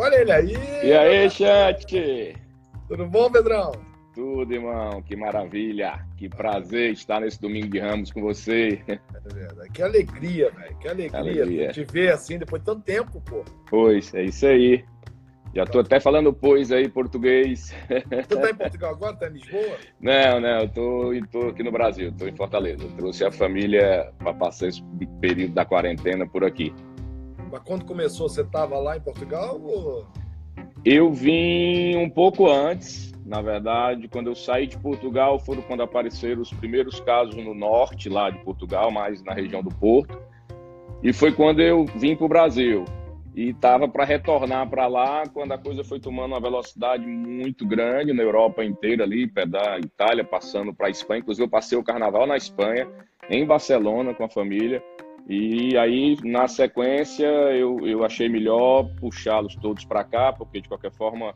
Olha ele aí! E aí, chat? Tudo bom, Pedrão? Tudo, irmão. Que maravilha. Que prazer estar nesse domingo de Ramos com você. É. Que alegria, velho. Que alegria, alegria. te ver assim depois de tanto tempo, pô. Pois, é isso aí. Já tô até falando pois aí, português. Tu tá em Portugal agora? Tá em Lisboa? Não, não, eu tô, tô aqui no Brasil, tô em Fortaleza. Eu trouxe a família para passar esse período da quarentena por aqui. Mas quando começou, você tava lá em Portugal ou... Eu vim um pouco antes, na verdade, quando eu saí de Portugal, foram quando apareceram os primeiros casos no norte lá de Portugal, mais na região do Porto. E foi quando eu vim para o Brasil e estava para retornar para lá quando a coisa foi tomando uma velocidade muito grande na Europa inteira ali, da Itália, passando para a Espanha. Inclusive, eu passei o carnaval na Espanha, em Barcelona, com a família. E aí, na sequência, eu, eu achei melhor puxá-los todos para cá, porque de qualquer forma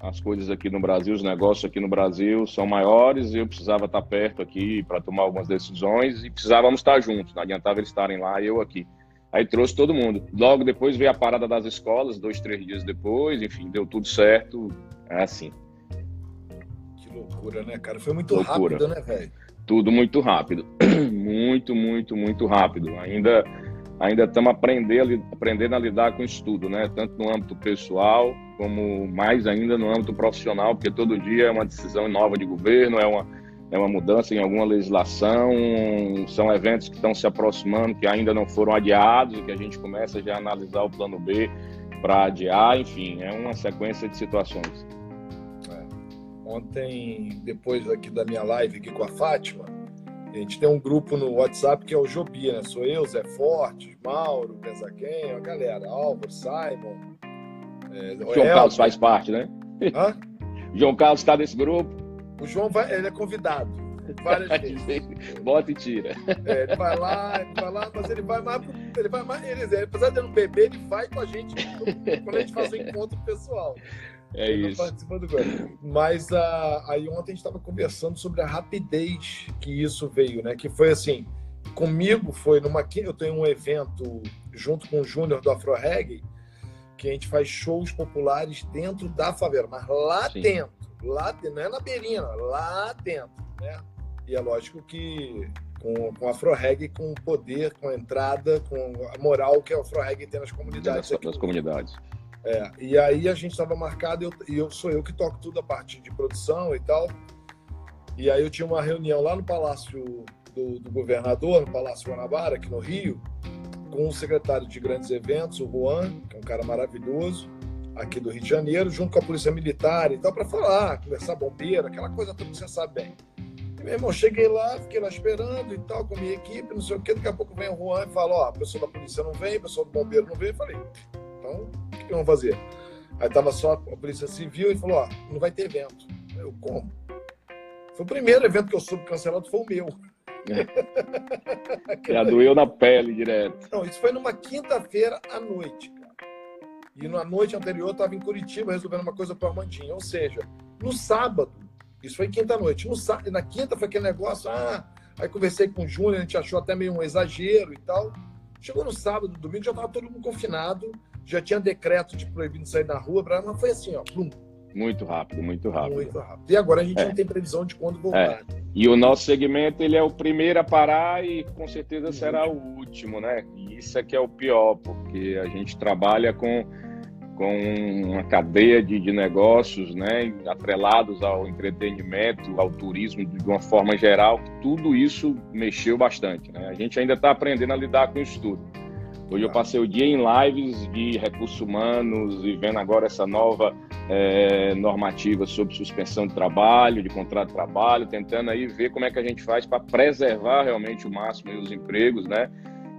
as coisas aqui no Brasil, os negócios aqui no Brasil são maiores e eu precisava estar perto aqui para tomar algumas decisões e precisávamos estar juntos, não adiantava eles estarem lá e eu aqui. Aí trouxe todo mundo. Logo depois veio a parada das escolas, dois, três dias depois, enfim, deu tudo certo. É assim. Que loucura, né, cara? Foi muito loucura. rápido, né, velho? Tudo muito rápido. muito, muito, muito rápido. Ainda ainda estamos aprendendo, aprendendo a lidar com isso tudo, né? Tanto no âmbito pessoal, como mais ainda no âmbito profissional, porque todo dia é uma decisão nova de governo, é uma é uma mudança em alguma legislação, são eventos que estão se aproximando, que ainda não foram adiados, e que a gente começa já a analisar o plano B para adiar, enfim, é uma sequência de situações. Ontem, depois aqui da minha live aqui com a Fátima, a gente tem um grupo no WhatsApp que é o Jobia, né? Sou eu, Zé Fortes, Mauro, Pensaquem, a galera, Álvaro, Simon. É, João Carlos faz parte, né? Hã? João Carlos está nesse grupo. O João vai, ele é convidado várias vezes. Bota e tira. É, ele vai lá, ele vai lá, mas ele vai mais. Ele vai mais ele, apesar de não beber, ele vai com a gente quando a gente faz o um encontro pessoal. É isso. do Mas uh, aí ontem a gente estava conversando sobre a rapidez que isso veio, né? Que foi assim, comigo foi numa. Eu tenho um evento junto com o Júnior do Afro Reggae, que a gente faz shows populares dentro da favela, mas lá Sim. dentro lá não é na beirinha, lá dentro, né? E é lógico que com, com Afro Reggae, com o poder, com a entrada, com a moral que a Afro Reggae tem nas comunidades. Nas, nas comunidades. É, e aí a gente estava marcado, eu, e eu sou eu que toco tudo a parte de produção e tal. E aí eu tinha uma reunião lá no Palácio do, do Governador, no Palácio Guanabara, aqui no Rio, com o secretário de grandes eventos, o Juan, que é um cara maravilhoso, aqui do Rio de Janeiro, junto com a Polícia Militar e tal, para falar, conversar bombeiro, aquela coisa toda que você sabe bem. E, meu irmão, cheguei lá, fiquei lá esperando e tal, com a minha equipe, não sei o quê. Daqui a pouco vem o Juan e fala: Ó, a pessoa da polícia não vem, a pessoa do bombeiro não vem. Eu falei: Então, o que, que vamos fazer? Aí tava só a Polícia Civil e falou: Ó, não vai ter evento. Eu, como? Foi o primeiro evento que eu soube cancelado, foi o meu. Já doeu na pele direto. Não, isso foi numa quinta-feira à noite. E na noite anterior eu estava em Curitiba resolvendo uma coisa para Armandinho. Ou seja, no sábado, isso foi quinta-noite, no sábado, na quinta foi aquele negócio, ah, aí conversei com o Júnior, a gente achou até meio um exagero e tal. Chegou no sábado, domingo, já estava todo mundo confinado, já tinha decreto de proibido sair na rua, mas foi assim, ó, plum, muito rápido, muito rápido. Muito rápido. E agora a gente é. não tem previsão de quando voltar. É. E o nosso segmento ele é o primeiro a parar e com certeza será o último, né? E isso é que é o pior, porque a gente trabalha com com uma cadeia de, de negócios né, atrelados ao entretenimento, ao turismo de uma forma geral, tudo isso mexeu bastante. Né? A gente ainda está aprendendo a lidar com isso tudo. Hoje eu passei o dia em lives de recursos humanos e vendo agora essa nova é, normativa sobre suspensão de trabalho, de contrato de trabalho, tentando aí ver como é que a gente faz para preservar realmente o máximo os empregos, né?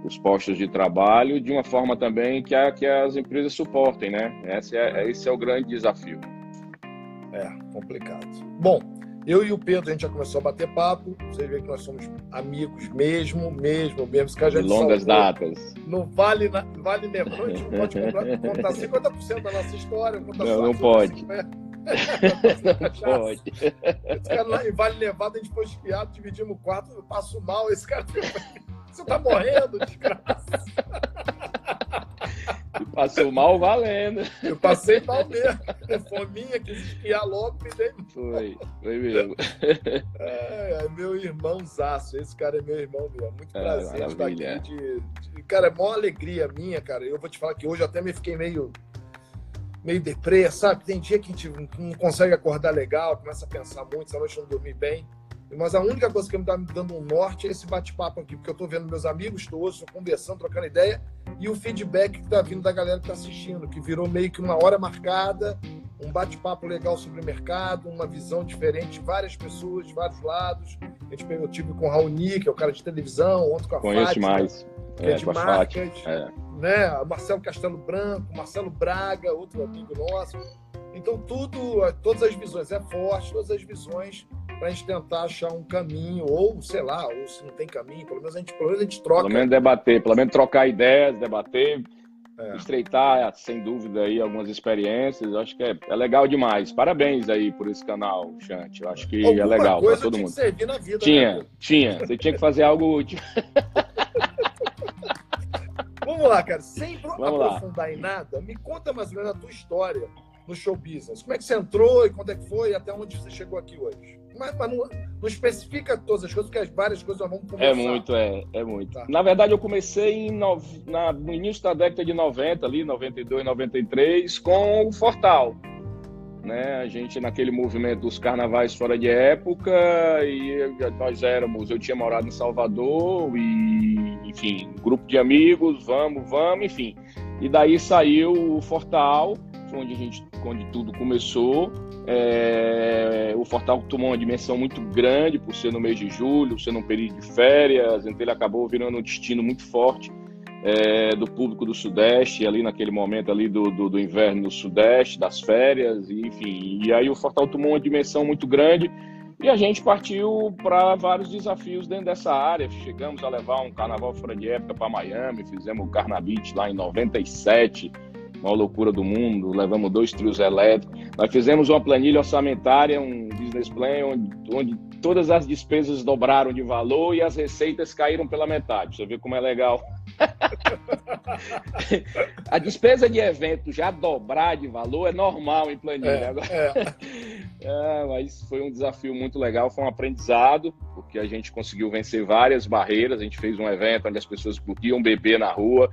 os postos de trabalho de uma forma também que, a, que as empresas suportem, né? Esse é, esse é o grande desafio. É, complicado. Bom, eu e o Pedro, a gente já começou a bater papo. Você vê que nós somos amigos mesmo, mesmo, mesmo. Cara já de longas salvou. datas. Não vale, na, vale levante, não pode comprar, contar 50% da nossa história. Não, não pode. não pode. Esse cara lá em Vale Nevado, a gente foi espiado, dividimos o quarto, eu passo mal, esse cara... Você tá morrendo, desgraça. Passou mal valendo. Eu passei mal mesmo. Fominha, quis esquiar logo, me dei. Foi, foi mesmo. É, é meu irmãozaço. Esse cara é meu irmão meu. Muito é, prazer estar aqui. De, de, cara, é maior alegria minha, cara. Eu vou te falar que hoje até me fiquei meio meio deprê, sabe? Tem dia que a gente não consegue acordar legal, começa a pensar muito, essa noite não dormir bem. Mas a única coisa que me está me dando um norte é esse bate-papo aqui, porque eu estou vendo meus amigos todos, estou conversando, trocando ideia, e o feedback que está vindo da galera que está assistindo, que virou meio que uma hora marcada, um bate-papo legal sobre o mercado, uma visão diferente de várias pessoas, de vários lados. A gente, eu tive com o Raoni, que é o cara de televisão, ontem com a Conheço Fátima, mais. que é, é de marcas, é. né? Marcelo Castelo Branco, Marcelo Braga, outro amigo nosso. Então, tudo, todas as visões, é forte, todas as visões para a gente tentar achar um caminho, ou sei lá, ou se não tem caminho, pelo menos a gente, pelo menos a gente troca. Pelo menos debater, pelo menos trocar ideias, debater, é. estreitar, sem dúvida, aí algumas experiências. Eu acho que é, é, legal demais. Parabéns aí por esse canal, Chante. Eu acho que é Alguma é legal para todo mundo. Vida, tinha, né? tinha. Você tinha que fazer algo útil. Vamos lá, cara. Sem Vamos aprofundar lá. em nada, me conta mais ou menos a tua história no show business. Como é que você entrou e quando é que foi e até onde você chegou aqui hoje? Mas, mas não, não, especifica todas as coisas, porque as várias coisas nós vamos é conversar. É muito, é, é muito. Tá. Na verdade, eu comecei em no, na, no início da década de 90, ali, 92, 93, com o Fortal. Né? A gente naquele movimento dos carnavais fora de época e nós éramos, eu tinha morado em Salvador e, enfim, grupo de amigos, vamos, vamos, enfim. E daí saiu o Fortal, onde a gente, onde tudo começou. É, o Fortal tomou uma dimensão muito grande por ser no mês de julho, ser num período de férias, então ele acabou virando um destino muito forte é, do público do Sudeste, ali naquele momento ali do, do, do, inverno no Sudeste, das férias, enfim. E aí o Fortal tomou uma dimensão muito grande e a gente partiu para vários desafios dentro dessa área. Chegamos a levar um carnaval fora de época para Miami, fizemos o Carnabit lá em 97, uma loucura do mundo, levamos dois trios elétricos. Nós fizemos uma planilha orçamentária, um business plan, onde, onde todas as despesas dobraram de valor e as receitas caíram pela metade. Você vê como é legal. a despesa de evento já dobrar de valor é normal em planilha. É, Agora... é. é, mas foi um desafio muito legal, foi um aprendizado, porque a gente conseguiu vencer várias barreiras. A gente fez um evento onde as pessoas podiam beber na rua,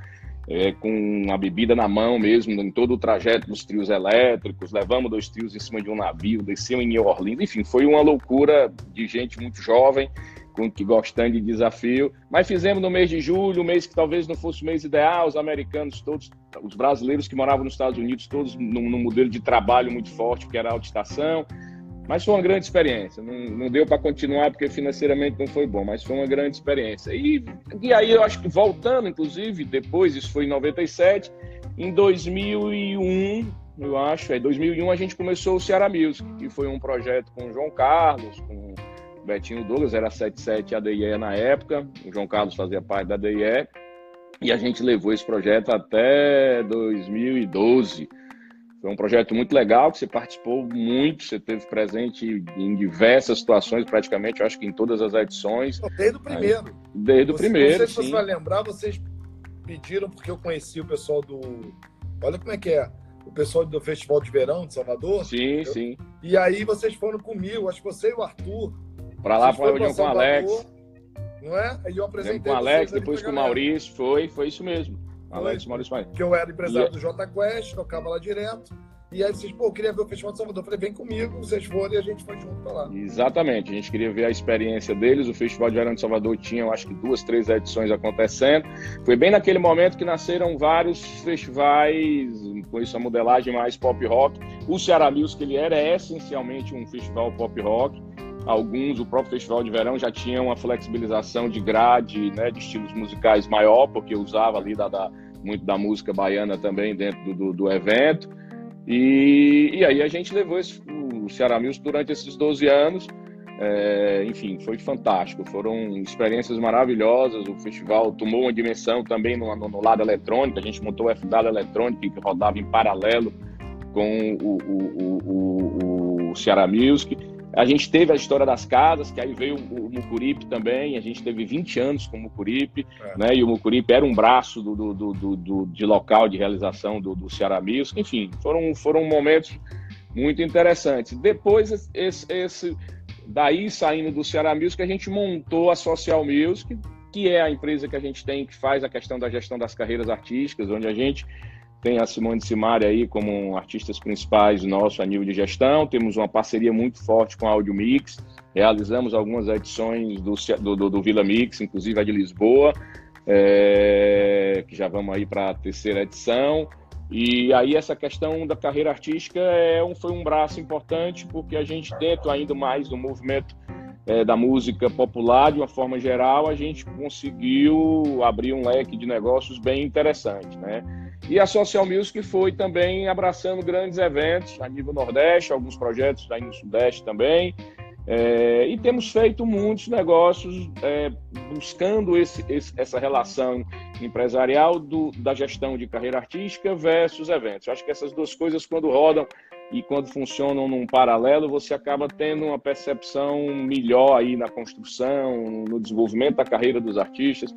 é, com a bebida na mão mesmo, em todo o trajeto dos trios elétricos, levamos dois trios em cima de um navio, descemos em New Orleans, enfim, foi uma loucura de gente muito jovem, com que gostando de desafio, mas fizemos no mês de julho, um mês que talvez não fosse o mês ideal, os americanos todos, os brasileiros que moravam nos Estados Unidos, todos num, num modelo de trabalho muito forte, que era alta estação, mas foi uma grande experiência. Não, não deu para continuar porque financeiramente não foi bom, mas foi uma grande experiência. E, e aí eu acho que voltando, inclusive, depois, isso foi em 97, em 2001, eu acho, é 2001 a gente começou o Ceará Music, que foi um projeto com o João Carlos, com o Betinho Douglas, era 77 ADIE na época, o João Carlos fazia parte da ADIE, e a gente levou esse projeto até 2012. Foi um projeto muito legal, que você participou muito, você teve presente em diversas situações, praticamente, eu acho que em todas as edições. Desde o primeiro. Aí, desde o primeiro. Não sei se você vai lembrar, vocês pediram, porque eu conheci o pessoal do. Olha como é que é. O pessoal do Festival de Verão de Salvador. Sim, eu... sim. E aí vocês foram comigo, acho que você e o Arthur. Para lá, para reunião com o Alex. Não é? Aí eu apresentei. Com o Alex, depois com o Maurício, foi, foi isso mesmo. Alex Maurício Maia. Que eu era empresário e... do J Quest, tocava lá direto. E aí vocês, pô, eu queria ver o Festival de Salvador. Eu falei, vem comigo, vocês foram e a gente foi junto pra lá. Exatamente, a gente queria ver a experiência deles. O Festival de Verão de Salvador tinha, eu acho que duas, três edições acontecendo. Foi bem naquele momento que nasceram vários festivais, com isso a modelagem mais pop rock. O Ceará Music, ele era essencialmente um festival pop rock. Alguns, o próprio Festival de Verão já tinha uma flexibilização de grade, né, de estilos musicais maior, porque usava ali da, da muito da música baiana também dentro do, do, evento. E, e, aí a gente levou esse, o Ceará Music durante esses 12 anos. É, enfim, foi fantástico. Foram experiências maravilhosas. O festival tomou uma dimensão também no, no, no lado eletrônico. A gente montou o FW Eletrônico, que rodava em paralelo com o, o, o, o Ceará Music. A gente teve a história das casas, que aí veio o, Mucuripe também, a gente teve 20 anos com o Mucuripe, é. né? E o Mucuripe era um braço do, do, do, do de local de realização do, do Ceará Music. Enfim, foram, foram momentos muito interessantes. Depois, esse, esse daí saindo do Ceará Music, a gente montou a Social Music, que é a empresa que a gente tem que faz a questão da gestão das carreiras artísticas, onde a gente tem a Simone Simari aí como artistas principais nosso a nível de gestão. Temos uma parceria muito forte com a Audio Mix. Realizamos algumas edições do, do, do Vila Mix, inclusive a de Lisboa, é, que já vamos aí para a terceira edição. E aí essa questão da carreira artística é um, foi um braço importante, porque a gente, dentro ainda mais do movimento é, da música popular, de uma forma geral, a gente conseguiu abrir um leque de negócios bem interessante, né? E a Social Music foi também abraçando grandes eventos a nível Nordeste, alguns projetos aí no Sudeste também. É, e temos feito muitos negócios é, buscando esse, esse, essa relação empresarial do, da gestão de carreira artística versus eventos. Eu acho que essas duas coisas, quando rodam e quando funcionam num paralelo, você acaba tendo uma percepção melhor aí na construção, no desenvolvimento da carreira dos artistas.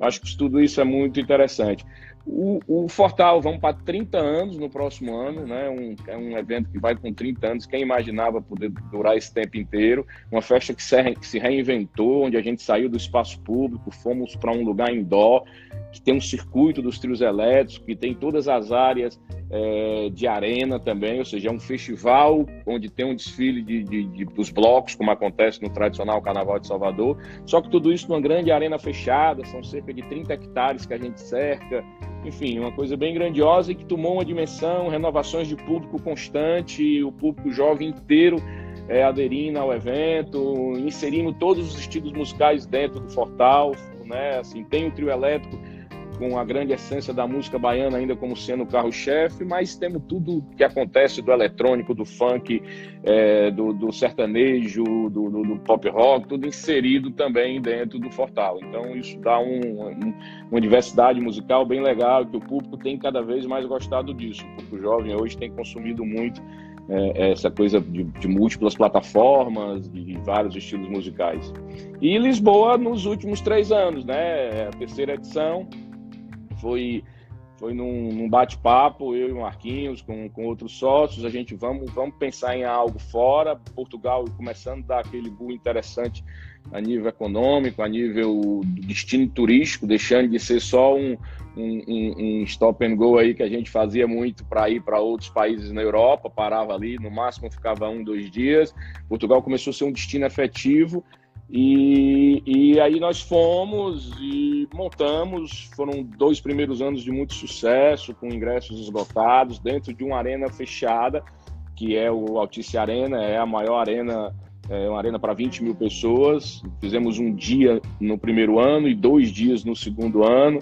Eu acho que tudo isso é muito interessante. O, o, Fortal, vamos para 30 anos no próximo ano, né? Um, é um evento que vai com 30 anos. Quem imaginava poder durar esse tempo inteiro? Uma festa que se, que se reinventou, onde a gente saiu do espaço público, fomos para um lugar indoor, que tem um circuito dos trios elétricos, que tem todas as áreas é, de arena também, ou seja, é um festival onde tem um desfile de, de, de, dos blocos, como acontece no tradicional Carnaval de Salvador. Só que tudo isso numa grande arena fechada, são cerca de 30 hectares que a gente cerca enfim, uma coisa bem grandiosa e que tomou uma dimensão, renovações de público constante, o público jovem inteiro é, aderindo ao evento, inserindo todos os estilos musicais dentro do Fortal, né? Assim, tem o trio elétrico com a grande essência da música baiana ainda como sendo o carro-chefe, mas temos tudo que acontece do eletrônico, do funk, é, do, do, sertanejo, do, do, do, pop rock, tudo inserido também dentro do Fortal. Então isso dá um, um, uma diversidade musical bem legal, que o público tem cada vez mais gostado disso. O público jovem hoje tem consumido muito é, essa coisa de, de, múltiplas plataformas, de vários estilos musicais. E Lisboa nos últimos três anos, né? A terceira edição, foi foi num, num bate-papo, eu e o Marquinhos, com, com outros sócios, a gente vamos, vamos pensar em algo fora, Portugal começando a dar aquele boom interessante a nível econômico, a nível destino turístico, deixando de ser só um, um, um, stop and go aí que a gente fazia muito para ir para outros países na Europa, parava ali, no máximo ficava um, dois dias. Portugal começou a ser um destino efetivo e, e aí nós fomos e montamos. Foram dois primeiros anos de muito sucesso, com ingressos esgotados, dentro de uma arena fechada, que é o Altice Arena, é a maior arena, é uma arena para 20 mil pessoas. Fizemos um dia no primeiro ano e dois dias no segundo ano.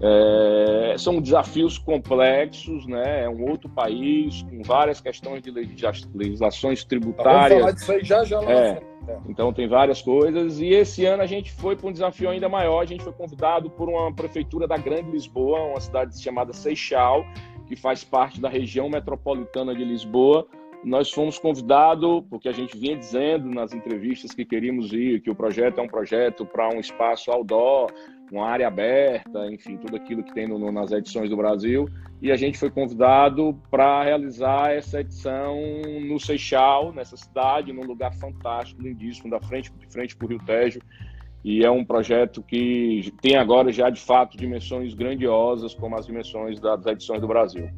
É, são desafios complexos, né? É um outro país com várias questões de legislações tributárias. Vamos falar disso aí já já lá é, então tem várias coisas. E esse ano a gente foi para um desafio ainda maior. A gente foi convidado por uma prefeitura da Grande Lisboa, uma cidade chamada Seixal, que faz parte da região metropolitana de Lisboa. Nós fomos convidados, porque a gente vinha dizendo nas entrevistas que queríamos ir, que o projeto é um projeto para um espaço outdoor, uma área aberta, enfim, tudo aquilo que tem no, nas edições do Brasil. E a gente foi convidado para realizar essa edição no Seixal, nessa cidade, num lugar fantástico, lindíssimo, da frente, de frente para o Rio Tejo. E é um projeto que tem agora já, de fato, dimensões grandiosas, como as dimensões das edições do Brasil.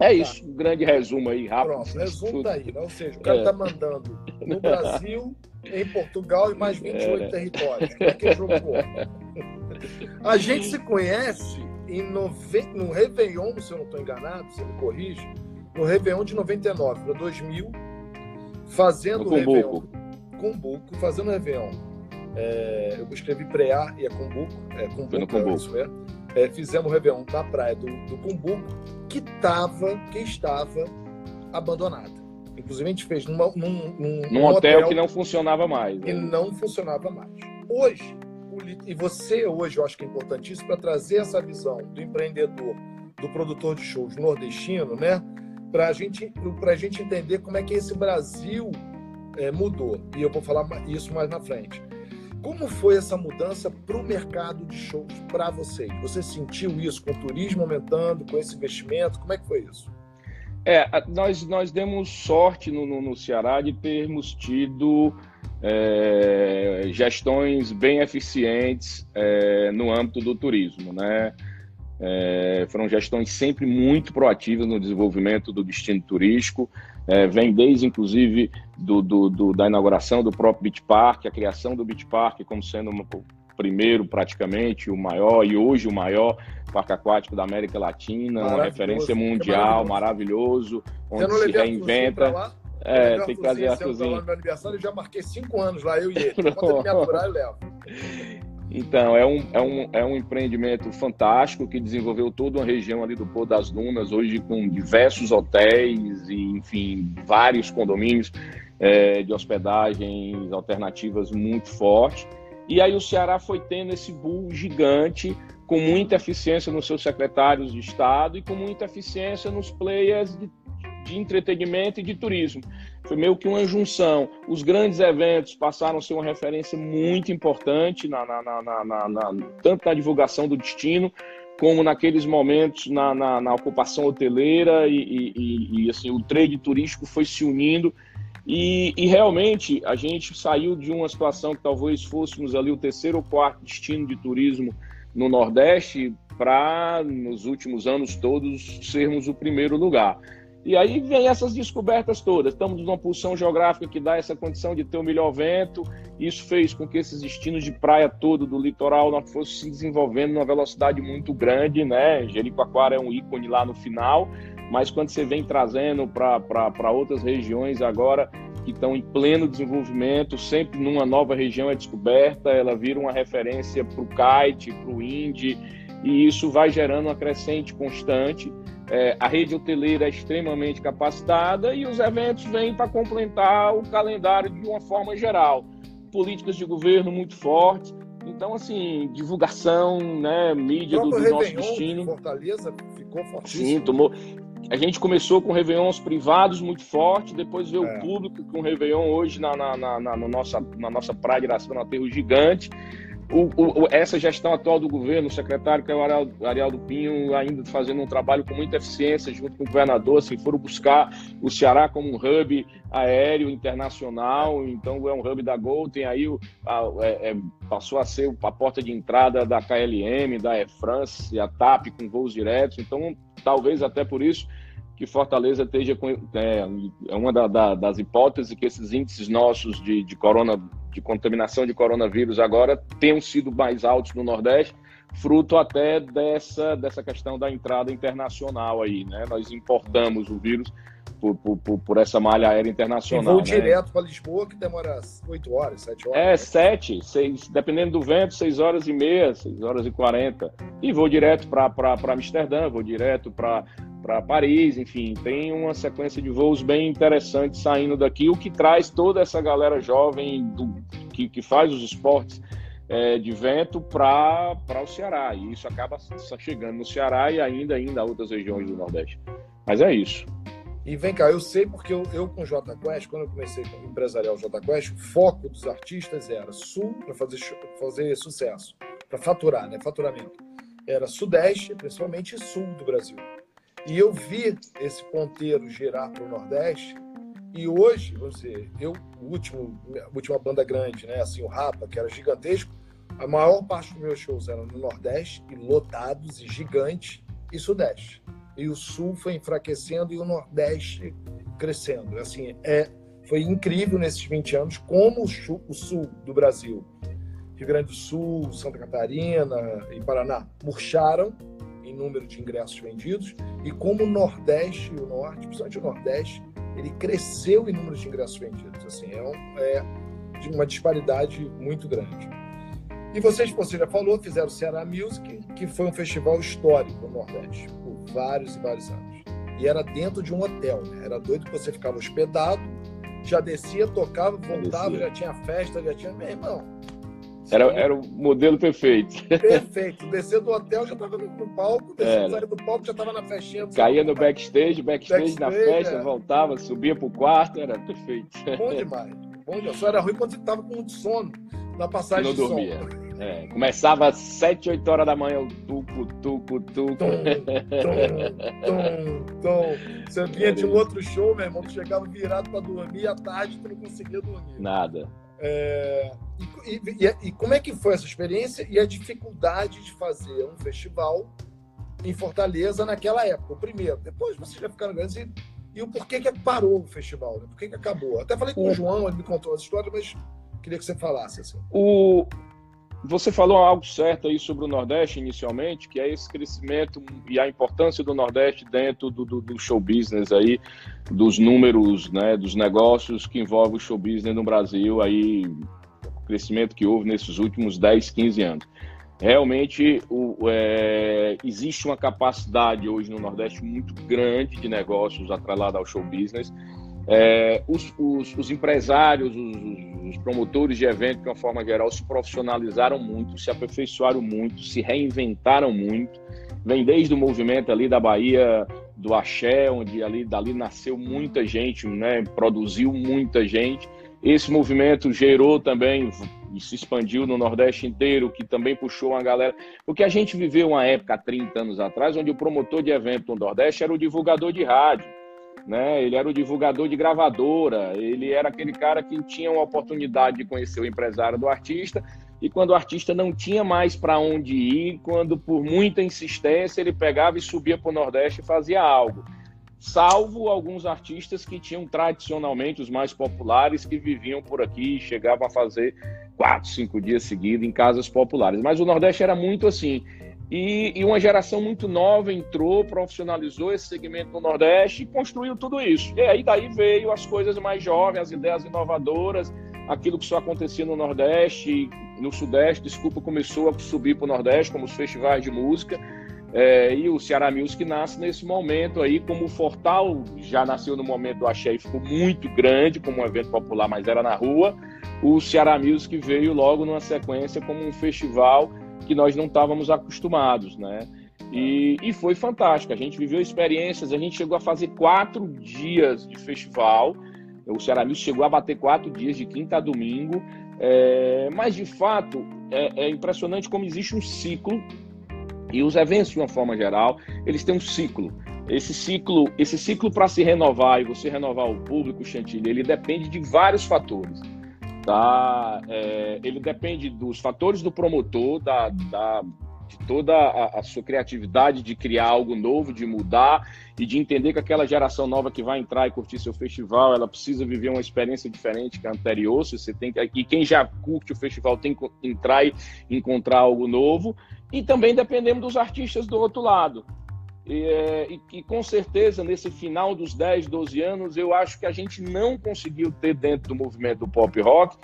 É tá. isso, um grande resumo aí, rápido. Pronto, resumo daí, né? ou seja, o cara está é. mandando no Brasil, em Portugal e mais 28 é. territórios. Como é que jogou? A gente se conhece em nove... no Réveillon, se eu não estou enganado, você me corrige, no Réveillon de 99 para 2000, fazendo o Réveillon. Cumbuco, fazendo Réveillon. É, eu escrevi Preá e é Cumbuco, é Cumbuco, é isso é. é. Fizemos o Réveillon na praia do, do Cumbuco, que, tava, que estava abandonada. Inclusive, a gente fez numa, num, num, num hotel, hotel, que não funcionava mais. Que né? não funcionava mais. Hoje, e você hoje eu acho que é importantíssimo para trazer essa visão do empreendedor, do produtor de shows nordestino, né? Para gente, a gente entender como é que esse Brasil é, mudou. E eu vou falar isso mais na frente. Como foi essa mudança para o mercado de shows para vocês? Você sentiu isso com o turismo aumentando, com esse investimento? Como é que foi isso? É, nós, nós demos sorte no, no, no Ceará de termos tido é, gestões bem eficientes é, no âmbito do turismo, né? É, foram gestões sempre muito proativas no desenvolvimento do destino turístico, é, vem desde, inclusive, do, do, do, da inauguração do próprio Beach Park, a criação do Beach Park como sendo uma, o primeiro, praticamente, o maior, e hoje o maior parque aquático da América Latina, uma referência mundial, maravilhoso, onde se reinventa. É, tem que trazer a cozinha. No meu aniversário, eu já marquei cinco anos lá, eu e ele. Quando ele me aturar, eu levo. Então, é um, é, um, é um empreendimento fantástico que desenvolveu toda uma região ali do Pôr das Dunas, hoje com diversos hotéis e, enfim, vários condomínios é, de hospedagens alternativas muito fortes. E aí o Ceará foi tendo esse boom gigante, com muita eficiência nos seus secretários de Estado e com muita eficiência nos players de, de entretenimento e de turismo. Foi meio que uma junção. Os grandes eventos passaram a ser uma referência muito importante, na, na, na, na tanto na divulgação do destino, como naqueles momentos na, na, ocupação hoteleira e, e, e, assim o trade turístico foi se unindo e, e, realmente a gente saiu de uma situação que talvez fôssemos ali o terceiro ou quarto destino de turismo no Nordeste para nos últimos anos todos sermos o primeiro lugar. E aí vem essas descobertas todas. Estamos numa posição geográfica que dá essa condição de ter o melhor vento. Isso fez com que esses destinos de praia todo do litoral não fossem se desenvolvendo numa velocidade muito grande, né? Jericoacoara é um ícone lá no final, mas quando você vem trazendo para outras regiões agora que estão em pleno desenvolvimento, sempre numa nova região é descoberta, ela vira uma referência para o kite, para o Indy, e isso vai gerando uma crescente constante é, a rede hoteleira é extremamente capacitada e os eventos vêm para complementar o calendário de uma forma geral. Políticas de governo muito fortes. Então, assim, divulgação, né, mídia do, do nosso destino. Fortaleza ficou fortíssimo. Sim, tomou. A gente começou com Réveillons privados muito forte, depois veio é. o público com Réveillon hoje na, na, na, na, nossa, na nossa praia de Iracema, no Aterro Gigante. O, o, essa gestão atual do governo, o secretário, que é o Arialdo, Pinho, ainda fazendo um trabalho com muita eficiência junto com o governador, assim, foram buscar o Ceará como um hub aéreo internacional, então é um hub da Gol, tem aí o, a, é, é, passou a ser a porta de entrada da KLM, da Air France, a TAP com voos diretos, então talvez até por isso que Fortaleza esteja com é, é uma da, da, das hipóteses que esses índices nossos de, de corona de contaminação de coronavírus agora tenham sido mais altos no Nordeste, fruto até dessa, dessa questão da entrada internacional aí, né? Nós importamos o vírus por, por, por essa malha aérea internacional. E voo né? direto para Lisboa, que demora 8 horas, 7 horas. É, né? 7, 6, dependendo do vento, 6 horas e meia, 6 horas e 40. E vou direto para Amsterdã, vou direto para para Paris, enfim, tem uma sequência de voos bem interessantes saindo daqui, o que traz toda essa galera jovem do, que, que faz os esportes é, de vento para o Ceará. E isso acaba chegando no Ceará e ainda, ainda outras regiões do Nordeste. Mas é isso. E vem cá, eu sei porque eu, eu com o J Quest, quando eu comecei com o empresarial J Quest, o foco dos artistas era sul para fazer, fazer sucesso, para faturar, né? Faturamento. Era sudeste, principalmente sul do Brasil. E eu vi esse ponteiro girar para o Nordeste. E hoje, você, eu, o último, a última banda grande, né, assim, o Rapa, que era gigantesco, a maior parte dos meus shows eram no Nordeste, e lotados, e gigantes, e Sudeste. E o Sul foi enfraquecendo e o Nordeste crescendo. Assim, é, foi incrível nesses 20 anos como o, Sul do Brasil, Rio Grande do Sul, Santa Catarina e Paraná, murcharam em número de ingressos vendidos e como o Nordeste e o Norte, principalmente o Nordeste, ele cresceu em número de ingressos vendidos. Assim, é, um, é de uma disparidade muito grande. E vocês, você já falou, fizeram o Ceará Music, que foi um festival histórico no Nordeste, por vários e vários anos. E era dentro de um hotel, né? Era doido que você ficava hospedado, já descia, tocava, voltava, já tinha festa, já tinha. Meu irmão, era, era o modelo perfeito. Perfeito. Descer do hotel já estava no, palco, descer, sair do palco já estava na festinha. Caía no backstage, backstage, backstage na festa, é. voltava, subia pro quarto, era perfeito. Bom demais. Bom, só era ruim quando você estava com muito sono na passagem não de dormia. som. É, começava às 7, 8 horas da manhã, o tuco, tuco, tuco. Tom, tom, tom, tom. Você vinha de um outro show, meu irmão, tu chegava virado para dormir, à tarde tu não conseguia dormir. Nada. É, e, e, e, como é que foi essa experiência e a dificuldade de fazer um festival em Fortaleza naquela época? O primeiro. Depois vocês já ficaram grandes e, e o porquê que parou o festival, né? por que, que acabou? Até falei com o João, ele me contou as histórias, mas queria que você falasse. Assim. O, você falou algo certo aí sobre o Nordeste inicialmente, que é esse crescimento e a importância do Nordeste dentro do, do, do, show business aí, dos números, né, dos negócios que envolvem o show business no Brasil, aí, crescimento que houve nesses últimos 10, 15 anos. Realmente o, é, existe uma capacidade hoje no Nordeste muito grande de negócios atrelada ao show business. É, os, os, os, empresários, os, os, promotores de eventos, de uma forma geral, se profissionalizaram muito, se aperfeiçoaram muito, se reinventaram muito. Vem desde o movimento ali da Bahia, do Axé, onde ali dali nasceu muita gente, né, produziu muita gente. Esse movimento gerou também e se expandiu no Nordeste inteiro, que também puxou uma galera. Porque a gente viveu uma época há 30 anos atrás, onde o promotor de evento no Nordeste era o divulgador de rádio né? Ele era o divulgador de gravadora, ele era aquele cara que tinha uma oportunidade de conhecer o empresário do artista e quando o artista não tinha mais para onde ir, quando por muita insistência ele pegava e subia para o Nordeste e fazia algo. Salvo alguns artistas que tinham tradicionalmente os mais populares que viviam por aqui e chegavam a fazer quatro, cinco dias seguidos em casas populares. Mas o Nordeste era muito assim. E, e, uma geração muito nova entrou, profissionalizou esse segmento no Nordeste e construiu tudo isso. E aí daí veio as coisas mais jovens, as ideias inovadoras, aquilo que só acontecia no Nordeste, no Sudeste, desculpa, começou a subir para o Nordeste, como os festivais de música. É, e o Ceará Music nasce nesse momento aí, como o Fortal já nasceu no momento do Axé e ficou muito grande como um evento popular, mas era na rua. O Ceará Music veio logo numa sequência como um festival que nós não estávamos acostumados, né? E, e, foi fantástico. A gente viveu experiências, a gente chegou a fazer quatro dias de festival. O Ceará News chegou a bater quatro dias, de quinta a domingo. É, mas, de fato, é, é, impressionante como existe um ciclo. E os eventos, de uma forma geral, eles têm um ciclo. Esse ciclo, esse ciclo para se renovar e você renovar o público, Chantilly, ele depende de vários fatores tá? É, ele depende dos fatores do promotor, da, da de toda a, a, sua criatividade de criar algo novo, de mudar e de entender que aquela geração nova que vai entrar e curtir seu festival, ela precisa viver uma experiência diferente que a anterior. Se você tem que, e quem já curte o festival tem que entrar e encontrar algo novo. E também dependemos dos artistas do outro lado. E, é, e, e, com certeza, nesse final dos 10, 12 anos, eu acho que a gente não conseguiu ter dentro do movimento do pop rock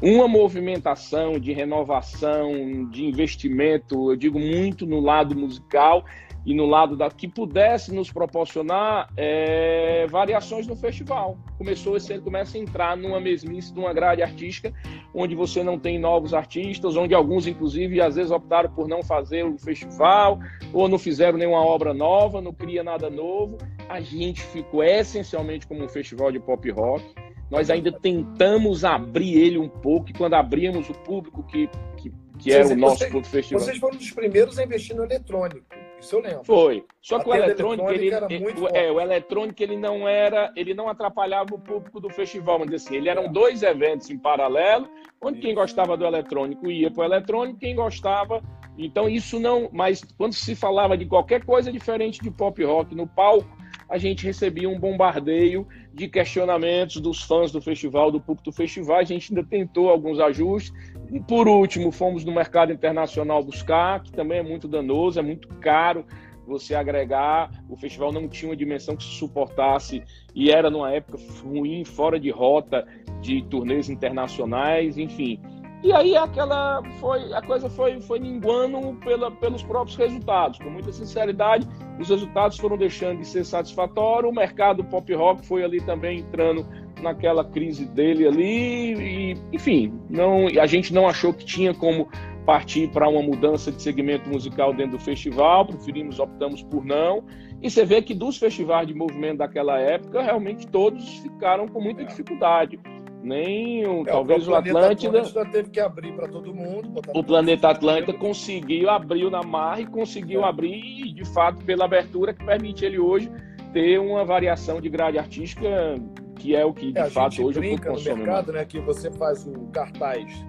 uma movimentação de renovação, de investimento, eu digo muito no lado musical e no lado da que pudesse nos proporcionar é, variações no festival. Começou esse começa a entrar numa mesmice, numa grade artística, onde você não tem novos artistas, onde alguns inclusive às vezes optaram por não fazer o festival ou não fizeram nenhuma obra nova, não cria nada novo. A gente ficou essencialmente como um festival de pop rock. Nós ainda tentamos abrir ele um pouco e quando abrimos o público que que, que era o nosso você, festival. Vocês foram dos primeiros a investir no eletrônico. Isso eu lembro. Foi. Só que o eletrônico, ele, ele é, o eletrônico ele não era, ele não atrapalhava o público do festival, mas assim, ele eram é. dois eventos em paralelo, onde isso. quem gostava do eletrônico ia para o eletrônico, quem gostava. Então isso não, mas quando se falava de qualquer coisa diferente de pop rock no palco, a gente recebia um bombardeio de questionamentos dos fãs do festival, do público do festival. A gente ainda tentou alguns ajustes. E por último, fomos no mercado internacional buscar, que também é muito danoso, é muito caro você agregar. O festival não tinha uma dimensão que se suportasse e era numa época ruim, fora de rota de turnês internacionais, enfim. E aí aquela foi a coisa foi foi minguando pela, pelos próprios resultados. Com muita sinceridade, os resultados foram deixando de ser satisfatórios. O mercado pop rock foi ali também entrando naquela crise dele ali e enfim, não a gente não achou que tinha como partir para uma mudança de segmento musical dentro do festival, preferimos, optamos por não. E você vê que dos festivais de movimento daquela época, realmente todos ficaram com muita dificuldade nem o, é, talvez o, o Atlântida. Atlântida teve que abrir para todo mundo. O Planeta Atlântida conseguiu abrir na marra e conseguiu é. abrir, de fato, pela abertura que permite ele hoje ter uma variação de grade artística que é o que, de é, fato, hoje o no mercado, né, que você faz o cartaz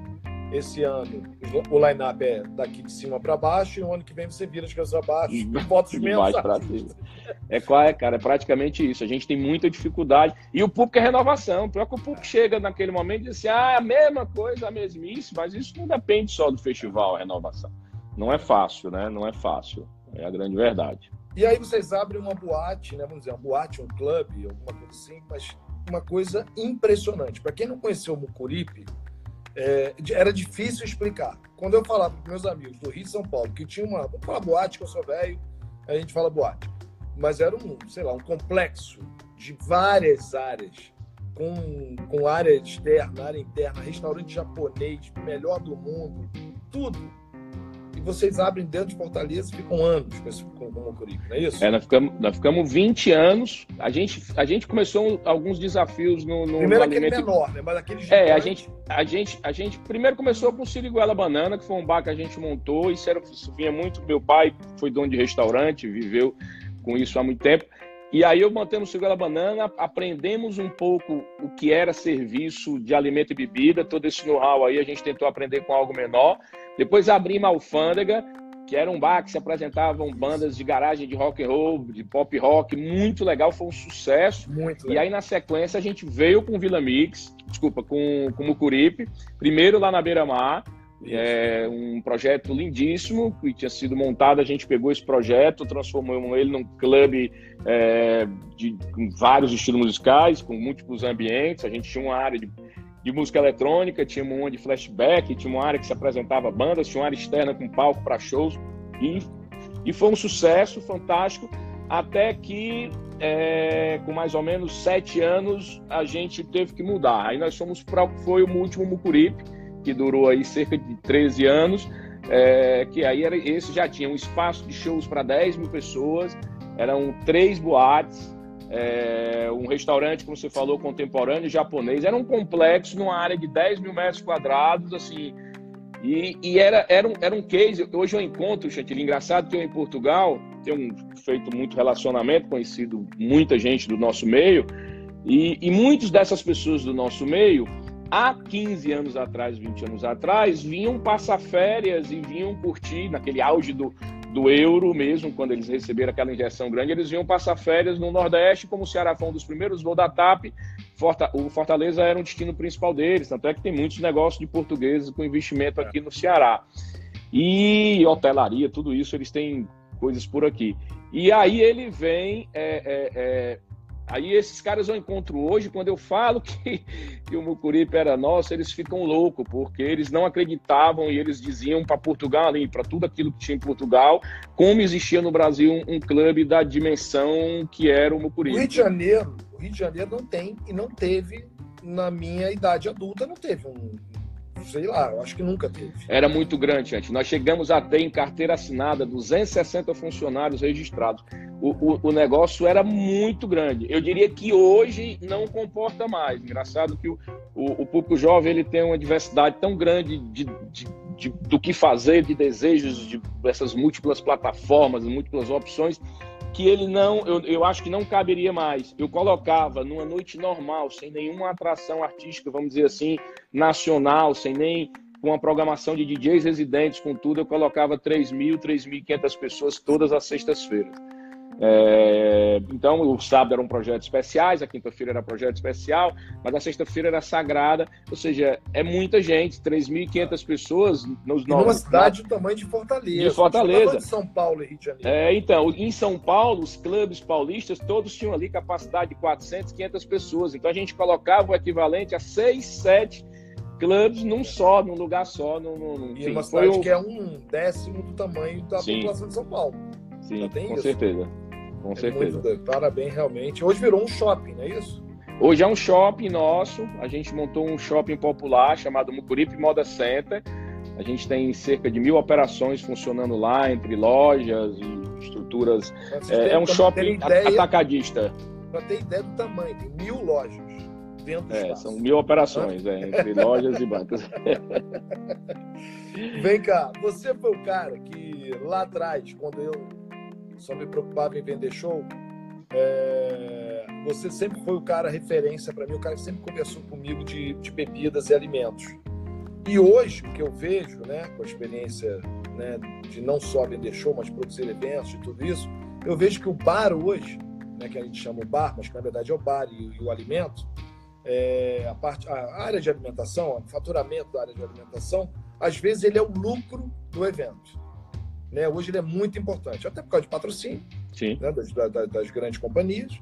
esse ano o line-up é daqui de cima para baixo e o ano que vem você vira de cabeça para baixo e fotos menos É, cara, é praticamente isso. A gente tem muita dificuldade. E o público é renovação. Pior que o público chega naquele momento e diz assim, ah, é a mesma coisa, a mesmice, mas isso não depende só do festival, a renovação. Não é fácil, né? Não é fácil. É a grande verdade. E aí vocês abrem uma boate, né? Vamos dizer, uma boate, um clube, alguma coisa assim, mas uma coisa impressionante. Para quem não conheceu o Mucuripe, é, era difícil explicar. Quando eu falava para meus amigos do Rio e São Paulo que tinha uma. Vamos falar boate, que eu sou velho, a gente fala boate. Mas era um, sei lá, um complexo de várias áreas, com, com área externa, área interna, restaurante japonês, melhor do mundo, tudo vocês abrem dentro de Fortaleza e ficam anos com, esse, com, com o Mocorico, não é isso? É, nós ficamos, nós ficamos 20 anos. A gente, a gente começou alguns desafios no, no Primeiro no aquele alimento... menor, né? Mas aquele gigante... É, a gente, a, gente, a gente primeiro começou com o Siriguela Banana, que foi um bar que a gente montou. Isso, era, isso vinha muito... Meu pai foi dono de restaurante, viveu com isso há muito tempo. E aí eu mantendo o Siriguela Banana, aprendemos um pouco o que era serviço de alimento e bebida. Todo esse know-how aí a gente tentou aprender com algo menor. Depois abrimos a Alfândega, que era um bar que se apresentavam bandas de garagem de rock and roll, de pop rock, muito legal, foi um sucesso. Muito e aí na sequência a gente veio com Vila Mix, desculpa, com, com Mucuripe, primeiro lá na Beira Mar, é um projeto lindíssimo que tinha sido montado. A gente pegou esse projeto, transformou ele num clube é, de, com vários estilos musicais, com múltiplos ambientes. A gente tinha uma área de de música eletrônica, tinha uma de flashback, tinha uma área que se apresentava bandas, tinha uma área externa com palco para shows. E, e foi um sucesso fantástico, até que é, com mais ou menos sete anos a gente teve que mudar. Aí nós fomos para o foi o último Mucuripe, que durou aí cerca de 13 anos, é, que aí era, esse já tinha um espaço de shows para 10 mil pessoas, eram três boates, é, um restaurante, como você falou, contemporâneo, japonês. Era um complexo numa área de 10 mil metros quadrados, assim. E, e era, era, um, era um case. Hoje eu encontro, Chantilly, engraçado que eu em Portugal tenho feito muito relacionamento, conhecido muita gente do nosso meio, e, e muitas dessas pessoas do nosso meio, há 15 anos atrás, 20 anos atrás, vinham passar férias e vinham curtir, naquele auge do, do euro mesmo, quando eles receberam aquela injeção grande, eles iam passar férias no Nordeste, como o Ceará foi um dos primeiros voos da TAP, o Fortaleza era um destino principal deles, tanto é que tem muitos negócios de portugueses com investimento aqui no Ceará. E hotelaria, tudo isso, eles têm coisas por aqui. E aí ele vem é, é, é, Aí esses caras eu encontro hoje, quando eu falo que, que o Mucuripe era nosso, eles ficam loucos, porque eles não acreditavam e eles diziam para Portugal, ali, para tudo aquilo que tinha em Portugal, como existia no Brasil um, um, clube da dimensão que era o Mucuripe. O Rio de Janeiro, o Rio de Janeiro não tem e não teve, na minha idade adulta, não teve um, sei lá, eu acho que nunca teve. Era muito grande, gente. Nós chegamos a ter em carteira assinada 260 funcionários registrados. O, o, o, negócio era muito grande. Eu diria que hoje não comporta mais. Engraçado que o, o, o público jovem ele tem uma diversidade tão grande de, de, de, do que fazer, de desejos, de essas múltiplas plataformas, múltiplas opções que ele não, eu, eu acho que não caberia mais. Eu colocava numa noite normal, sem nenhuma atração artística, vamos dizer assim, nacional, sem nem com uma programação de DJs residentes, com tudo, eu colocava 3.000, 3.500 pessoas todas as sextas-feiras. É, então, o sábado eram projetos especiais, a quinta-feira era projeto especial, mas a sexta-feira era sagrada, ou seja, é muita gente, 3.500 pessoas nos novos. Numa cidade do tamanho de Fortaleza. De Fortaleza. De São Paulo e Rio de Janeiro. É, então, em São Paulo, os clubes paulistas todos tinham ali capacidade de 400, 500 pessoas. Então, a gente colocava o equivalente a 6, 7 clubes num só, num lugar só. Num, num, e uma cidade que é um décimo do tamanho da Sim. população de São Paulo. Sim, com isso. certeza. Com é certeza. Muito, parabéns, realmente. Hoje virou um shopping, não é isso? Hoje é um shopping nosso. A gente montou um shopping popular chamado Mucuripe Moda Center. A gente tem cerca de mil operações funcionando lá, entre lojas e estruturas. É, é, um shopping ideia, atacadista. Para ter ideia do tamanho, tem mil lojas. dentro do é, espaço. São mil operações, é, entre lojas e bancos. Vem cá, você foi o cara que lá atrás, quando eu só me preocupava em vender show, é, você sempre foi o cara referência para mim, o cara que sempre conversou comigo de, de, bebidas e alimentos. E hoje, o que eu vejo, né, com a experiência né, de não só vender show, mas produzir eventos e tudo isso, eu vejo que o bar hoje, né, que a gente chama o bar, mas que na verdade é o bar e, e o alimento, é, a, parte, a área de alimentação, o faturamento da área de alimentação, às vezes ele é o lucro do evento. Né? Hoje ele é muito importante, até por causa de patrocínio né? das, das, das, grandes companhias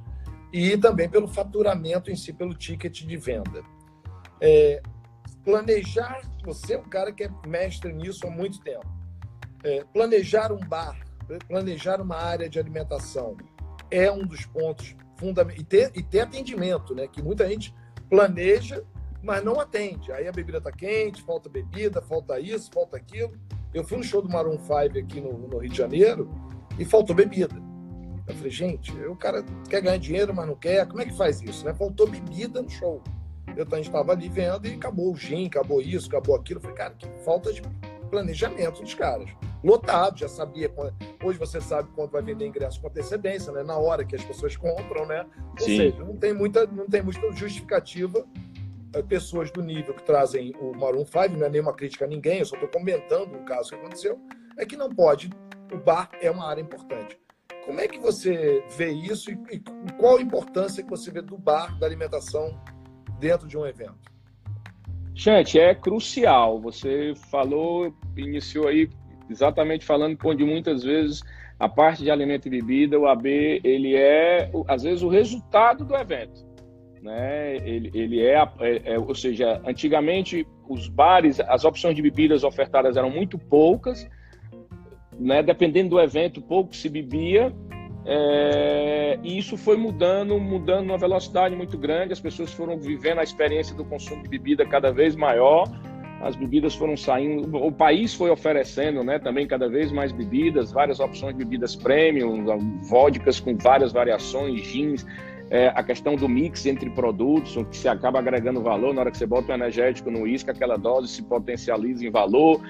e também pelo faturamento em si, pelo ticket de venda. É, planejar, você é um cara que é mestre nisso há muito tempo. É, planejar um bar, planejar uma área de alimentação é um dos pontos fundamentais. E ter, e ter atendimento, né? que muita gente planeja, mas não atende. Aí a bebida está quente, falta bebida, falta isso, falta aquilo. Eu fui no show do Maroon 5 aqui no, no Rio de Janeiro e faltou bebida. Eu falei, gente, o cara quer ganhar dinheiro, mas não quer. Como é que faz isso? Né? Faltou bebida no show. Eu, a gente estava ali vendo e acabou o gin, acabou isso, acabou aquilo. Eu falei, cara, que falta de planejamento dos caras. Lotado, já sabia. Quando... Hoje você sabe quando vai vender ingresso com antecedência, né? Na hora que as pessoas compram, né? Ou Sim. seja, não tem muita, não tem muita justificativa pessoas do nível que trazem o Maroon 5, não é nenhuma crítica a ninguém, eu só estou comentando um caso que aconteceu, é que não pode, o bar é uma área importante. Como é que você vê isso e, e qual a importância que você vê do bar, da alimentação, dentro de um evento? Gente, é crucial. Você falou, iniciou aí exatamente falando onde muitas vezes a parte de alimento e bebida, o AB, ele é, às vezes, o resultado do evento né? Ele, ele é, é, é, ou seja, antigamente os bares, as opções de bebidas ofertadas eram muito poucas, né? Dependendo do evento, pouco se bebia. É, e isso foi mudando, mudando numa velocidade muito grande. As pessoas foram vivendo a experiência do consumo de bebida cada vez maior. As bebidas foram saindo, o país foi oferecendo, né, também cada vez mais bebidas, várias opções de bebidas premium, vodkas com várias variações, gins é, a questão do mix entre produtos, que se acaba agregando valor na hora que você bota o energético no uísque, aquela dose se potencializa em valor.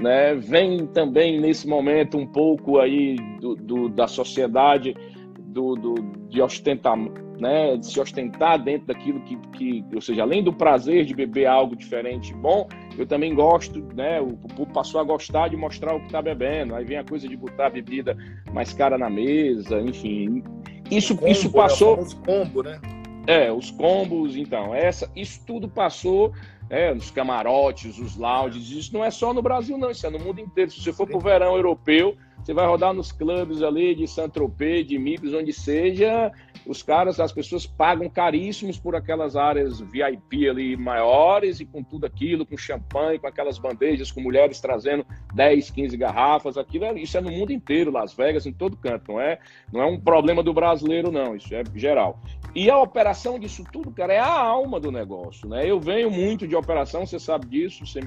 Né? Vem também nesse momento um pouco aí do, do da sociedade do, do, de ostentar, né? de se ostentar dentro daquilo que, que, ou seja, além do prazer de beber algo diferente bom, eu também gosto, né? O público passou a gostar de mostrar o que está bebendo. Aí vem a coisa de botar a bebida mais cara na mesa, enfim. Isso, combo, isso né? passou. Né? combo, né? É, os combos, então. Essa, isso tudo passou é, nos camarotes, os lounges. Isso não é só no Brasil, não. Isso é no mundo inteiro. Se você for para o verão europeu, você vai rodar nos clubes ali de Saint-Tropez, de Mibs, onde seja, os caras, as pessoas pagam caríssimos por aquelas áreas VIP ali maiores e com tudo aquilo, com champanhe, com aquelas bandejas, com mulheres trazendo 10, 15 garrafas, aquilo, é, isso é no mundo inteiro, Las Vegas, em todo canto, não é, não é um problema do brasileiro, não, isso é geral. E a operação disso tudo, cara, é a alma do negócio, né? Eu venho muito de operação, você sabe disso, você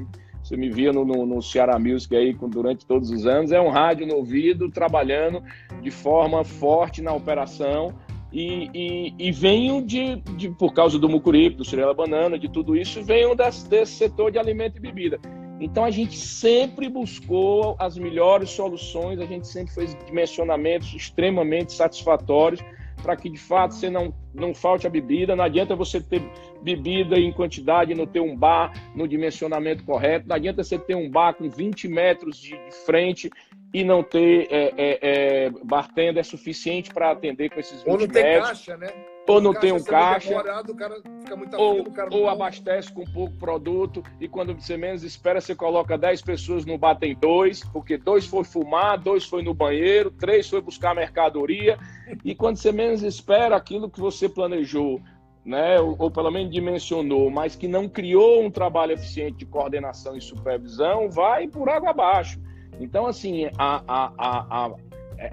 você me via no, no, no Ceará Music aí durante todos os anos, é um rádio no ouvido, trabalhando de forma forte na operação. E, e, e venho de, de, por causa do Mucuripe, do Cirela Banana, de tudo isso, venho desse, desse setor de alimento e bebida. Então a gente sempre buscou as melhores soluções, a gente sempre fez dimensionamentos extremamente satisfatórios para que de fato você não, não falte a bebida. Não adianta você ter bebida em quantidade no ter um bar no dimensionamento correto. Não adianta você ter um bar com 20 metros de, de frente e não ter é, é, é, bartender suficiente para atender com esses 20 Ou não metros. tem caixa, né? Ou não tem um caixa, ou, ou abastece com pouco produto e quando você menos espera, você coloca 10 pessoas no bar tem dois, porque dois foi fumar, dois foi no banheiro, três foi buscar mercadoria e quando você menos espera aquilo que você planejou, né, ou, ou pelo menos dimensionou, mas que não criou um trabalho eficiente de coordenação e supervisão, vai por água abaixo. Então, assim, a, a, a, a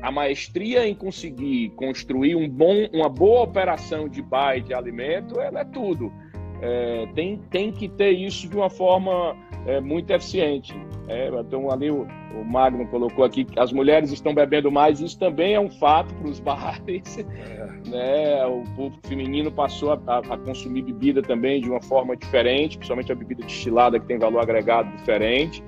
a maestria em conseguir construir um bom, uma boa operação de buy de alimento, ela é tudo. é, tem, tem que ter isso de uma forma é, muito eficiente. É, então, ali o, o, Magno colocou aqui que as mulheres estão bebendo mais, isso também é um fato para os bares. É. Né? O público feminino passou a, a, consumir bebida também de uma forma diferente, principalmente a bebida destilada, que tem valor agregado diferente.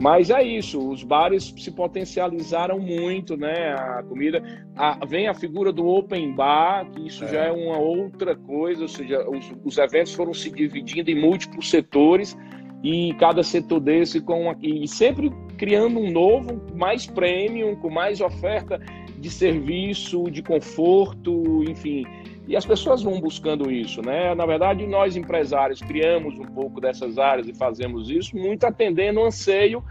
Mas é isso, os bares se potencializaram muito, né? A comida. A, vem a figura do open bar, que isso é. já é uma outra coisa, ou seja, os, os, eventos foram se dividindo em múltiplos setores e cada setor desse com uma, e sempre criando um novo, mais premium, com mais oferta de serviço, de conforto, enfim. E as pessoas vão buscando isso, né? Na verdade, nós empresários criamos um pouco dessas áreas e fazemos isso muito atendendo o anseio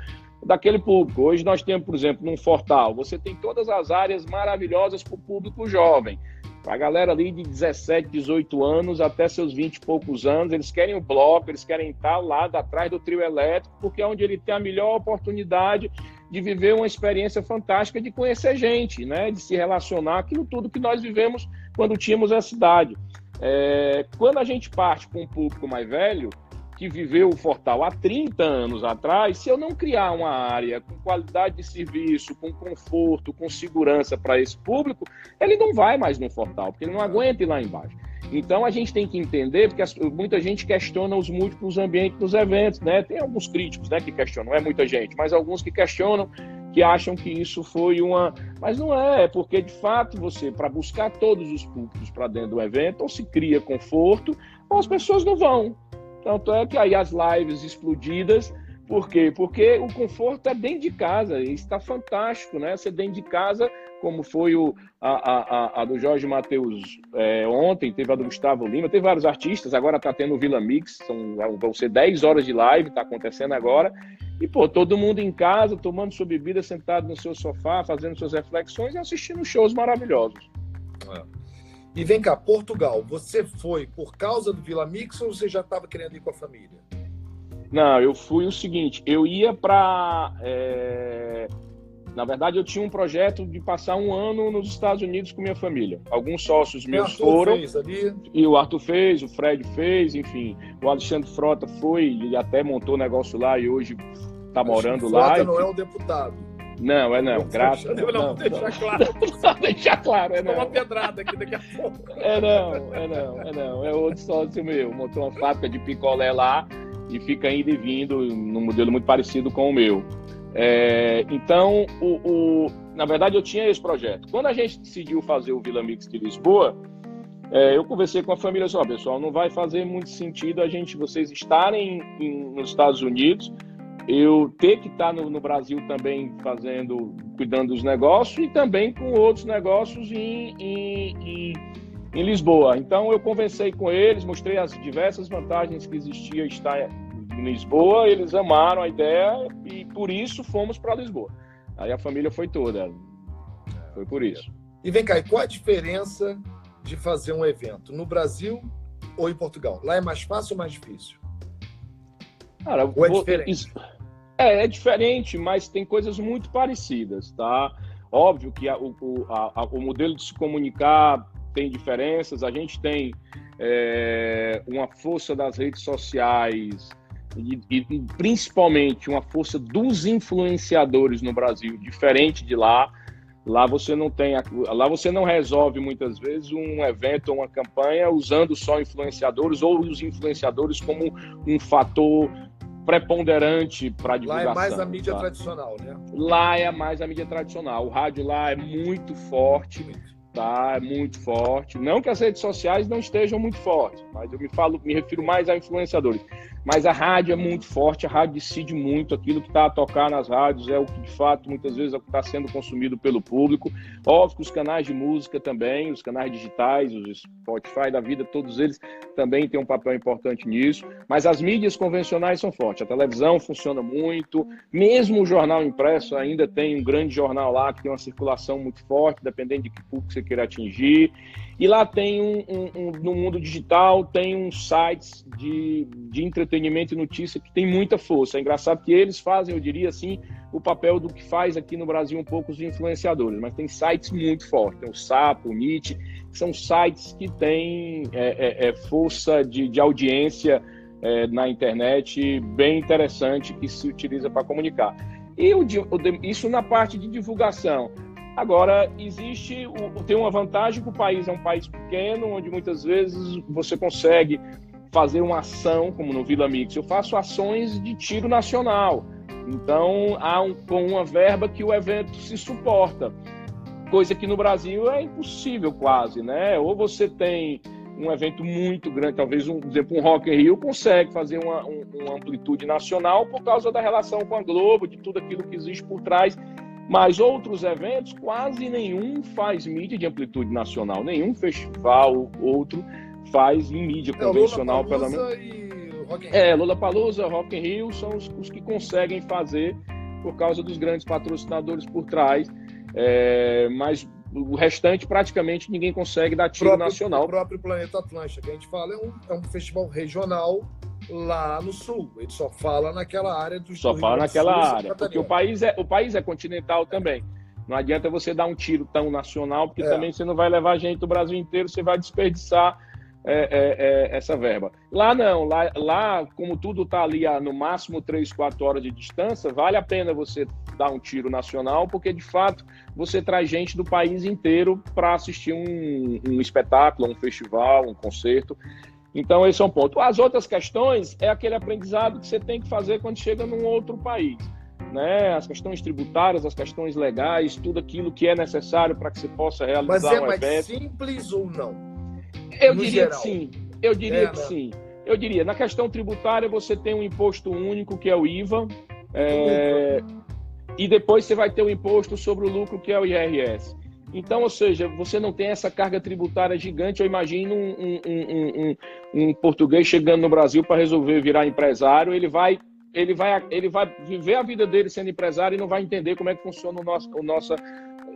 daquele público. Hoje nós temos, por exemplo, num Fortal, você tem todas as áreas maravilhosas para o público jovem. A galera ali de 17, 18 anos até seus 20 e poucos anos, eles querem o bloco, eles querem estar lá atrás do trio elétrico, porque é onde ele tem a melhor oportunidade de viver uma experiência fantástica de conhecer gente, né? de se relacionar, aquilo tudo que nós vivemos quando tínhamos a cidade. É, quando a gente parte com um público mais velho, que viveu o Fortal há 30 anos atrás, se eu não criar uma área com qualidade de serviço, com conforto, com segurança para esse público, ele não vai mais no Fortal, porque ele não aguenta ir lá embaixo. Então a gente tem que entender, porque muita gente questiona os múltiplos ambientes dos eventos, né? Tem alguns críticos né, que questionam, não é muita gente, mas alguns que questionam, que acham que isso foi uma. Mas não é, é porque de fato você, para buscar todos os públicos para dentro do evento, ou se cria conforto, ou as pessoas não vão. Tanto é que aí as lives explodidas, por quê? Porque o conforto é dentro de casa, está fantástico, né? Ser dentro de casa, como foi o, a, a, a do Jorge Matheus é, ontem, teve a do Gustavo Lima, teve vários artistas, agora está tendo o Vila Mix, são, vão ser 10 horas de live, está acontecendo agora. E, pô, todo mundo em casa, tomando sua bebida, sentado no seu sofá, fazendo suas reflexões e assistindo shows maravilhosos. É. E vem cá, Portugal, você foi por causa do Vila Mix ou você já estava querendo ir com a família? Não, eu fui o seguinte, eu ia para... É... Na verdade, eu tinha um projeto de passar um ano nos Estados Unidos com minha família. Alguns sócios meus foram. Fez ali. E o Arthur fez, o Fred fez, enfim. O Alexandre Frota foi e até montou negócio lá e hoje está morando lá. Frota não é um deputado. Não, é não, graças a Deus. Não, deixar claro. Deixar claro, é não. uma pedrada aqui daqui a pouco. É não, é não, é não. É outro sócio meu. Montou uma fábrica de picolé lá e fica indo e vindo num modelo muito parecido com o meu. É, então, o, o, na verdade, eu tinha esse projeto. Quando a gente decidiu fazer o Vila Mix de Lisboa, é, eu conversei com a família só, pessoal, não vai fazer muito sentido a gente, vocês estarem em, nos Estados Unidos eu ter que estar no, no, Brasil também fazendo, cuidando dos negócios e também com outros negócios em, em, em, em Lisboa. Então eu conversei com eles, mostrei as diversas vantagens que existia estar em Lisboa, eles amaram a ideia e por isso fomos para Lisboa. Aí a família foi toda, foi por isso. E vem cá, e qual a diferença de fazer um evento no Brasil ou em Portugal? Lá é mais fácil ou mais difícil? Cara, ou é diferente? Isso é, é diferente, mas tem coisas muito parecidas, tá? Óbvio que a, o, a, o modelo de se comunicar tem diferenças. A gente tem é, uma força das redes sociais e, e, principalmente uma força dos influenciadores no Brasil diferente de lá. Lá você não tem, lá você não resolve muitas vezes um evento ou uma campanha usando só influenciadores ou os influenciadores como um fator preponderante para divulgação. Lá é mais a mídia tá? tradicional, né? Lá é mais a mídia tradicional. O rádio lá é muito forte. Tá? É muito forte. Não que as redes sociais não estejam muito fortes, mas eu me falo, me refiro mais a influenciadores. Mas a rádio é muito forte, a rádio decide muito aquilo que está a tocar nas rádios, é o que de fato muitas vezes é está sendo consumido pelo público. Óbvio que os canais de música também, os canais digitais, os Spotify da vida, todos eles também têm um papel importante nisso. Mas as mídias convencionais são fortes. A televisão funciona muito, mesmo o jornal impresso ainda tem um grande jornal lá que tem uma circulação muito forte, dependendo de que público você queira atingir. E lá tem um, um, um, no mundo digital, tem uns sites de, de entretenimento e notícia que tem muita força. É engraçado que eles fazem, eu diria assim, o, papel do que faz aqui no Brasil um pouco os influenciadores, mas tem sites muito fortes, tem o Sapo, o Meet, são sites que têm é, é, é força de, de audiência é, na internet bem interessante que se utiliza para comunicar. E o, isso na parte de divulgação. Agora, existe, tem uma vantagem que o país é um país pequeno, onde muitas vezes você consegue fazer uma ação, como no Vila Mix. Eu faço ações de tiro nacional. Então, há um, com uma verba que o evento se suporta. Coisa que no Brasil é impossível quase, né? Ou você tem um evento muito grande, talvez, um, exemplo, um Rock in Rio consegue fazer uma, um, uma amplitude nacional por causa da relação com a Globo, de tudo aquilo que existe por trás mas outros eventos, quase nenhum faz mídia de amplitude nacional, nenhum festival, outro faz em mídia é, convencional, pelo menos. É, Lula Palusa, Rock in Rio são os, os, que conseguem fazer por causa dos grandes patrocinadores por trás. É, mas o restante praticamente ninguém consegue dar tiro próprio, nacional. O próprio Planeta Atlântica que a gente fala é um, é um festival regional lá no sul. Ele só fala naquela área do Só fala naquela sul, área, porque o país é o país é continental também. Não adianta você dar um tiro tão nacional, porque é. também você não vai levar gente do Brasil inteiro, você vai desperdiçar é, é, é essa verba. Lá não, lá, lá como tudo está ali a no máximo 3, 4 horas de distância, vale a pena você dar um tiro nacional, porque de fato você traz gente do país inteiro para assistir um, um espetáculo, um festival, um concerto. Então, esse é um ponto. As outras questões é aquele aprendizado que você tem que fazer quando chega num outro país. Né? As questões tributárias, as questões legais, tudo aquilo que é necessário para que você possa realizar Mas é um mais evento. simples ou não? Eu no diria geral. que sim. Eu diria é, que né? sim. Eu diria, na questão tributária, você tem um imposto único, que é o IVA, é... e depois você vai ter o imposto sobre o lucro, que é o IRS. Então, ou seja, você não tem essa carga tributária gigante. Eu imagino um, um, um, um português chegando no Brasil para resolver virar empresário, ele vai, ele, vai, ele vai viver a vida dele sendo empresário e não vai entender como é que funciona o nosso, a nossa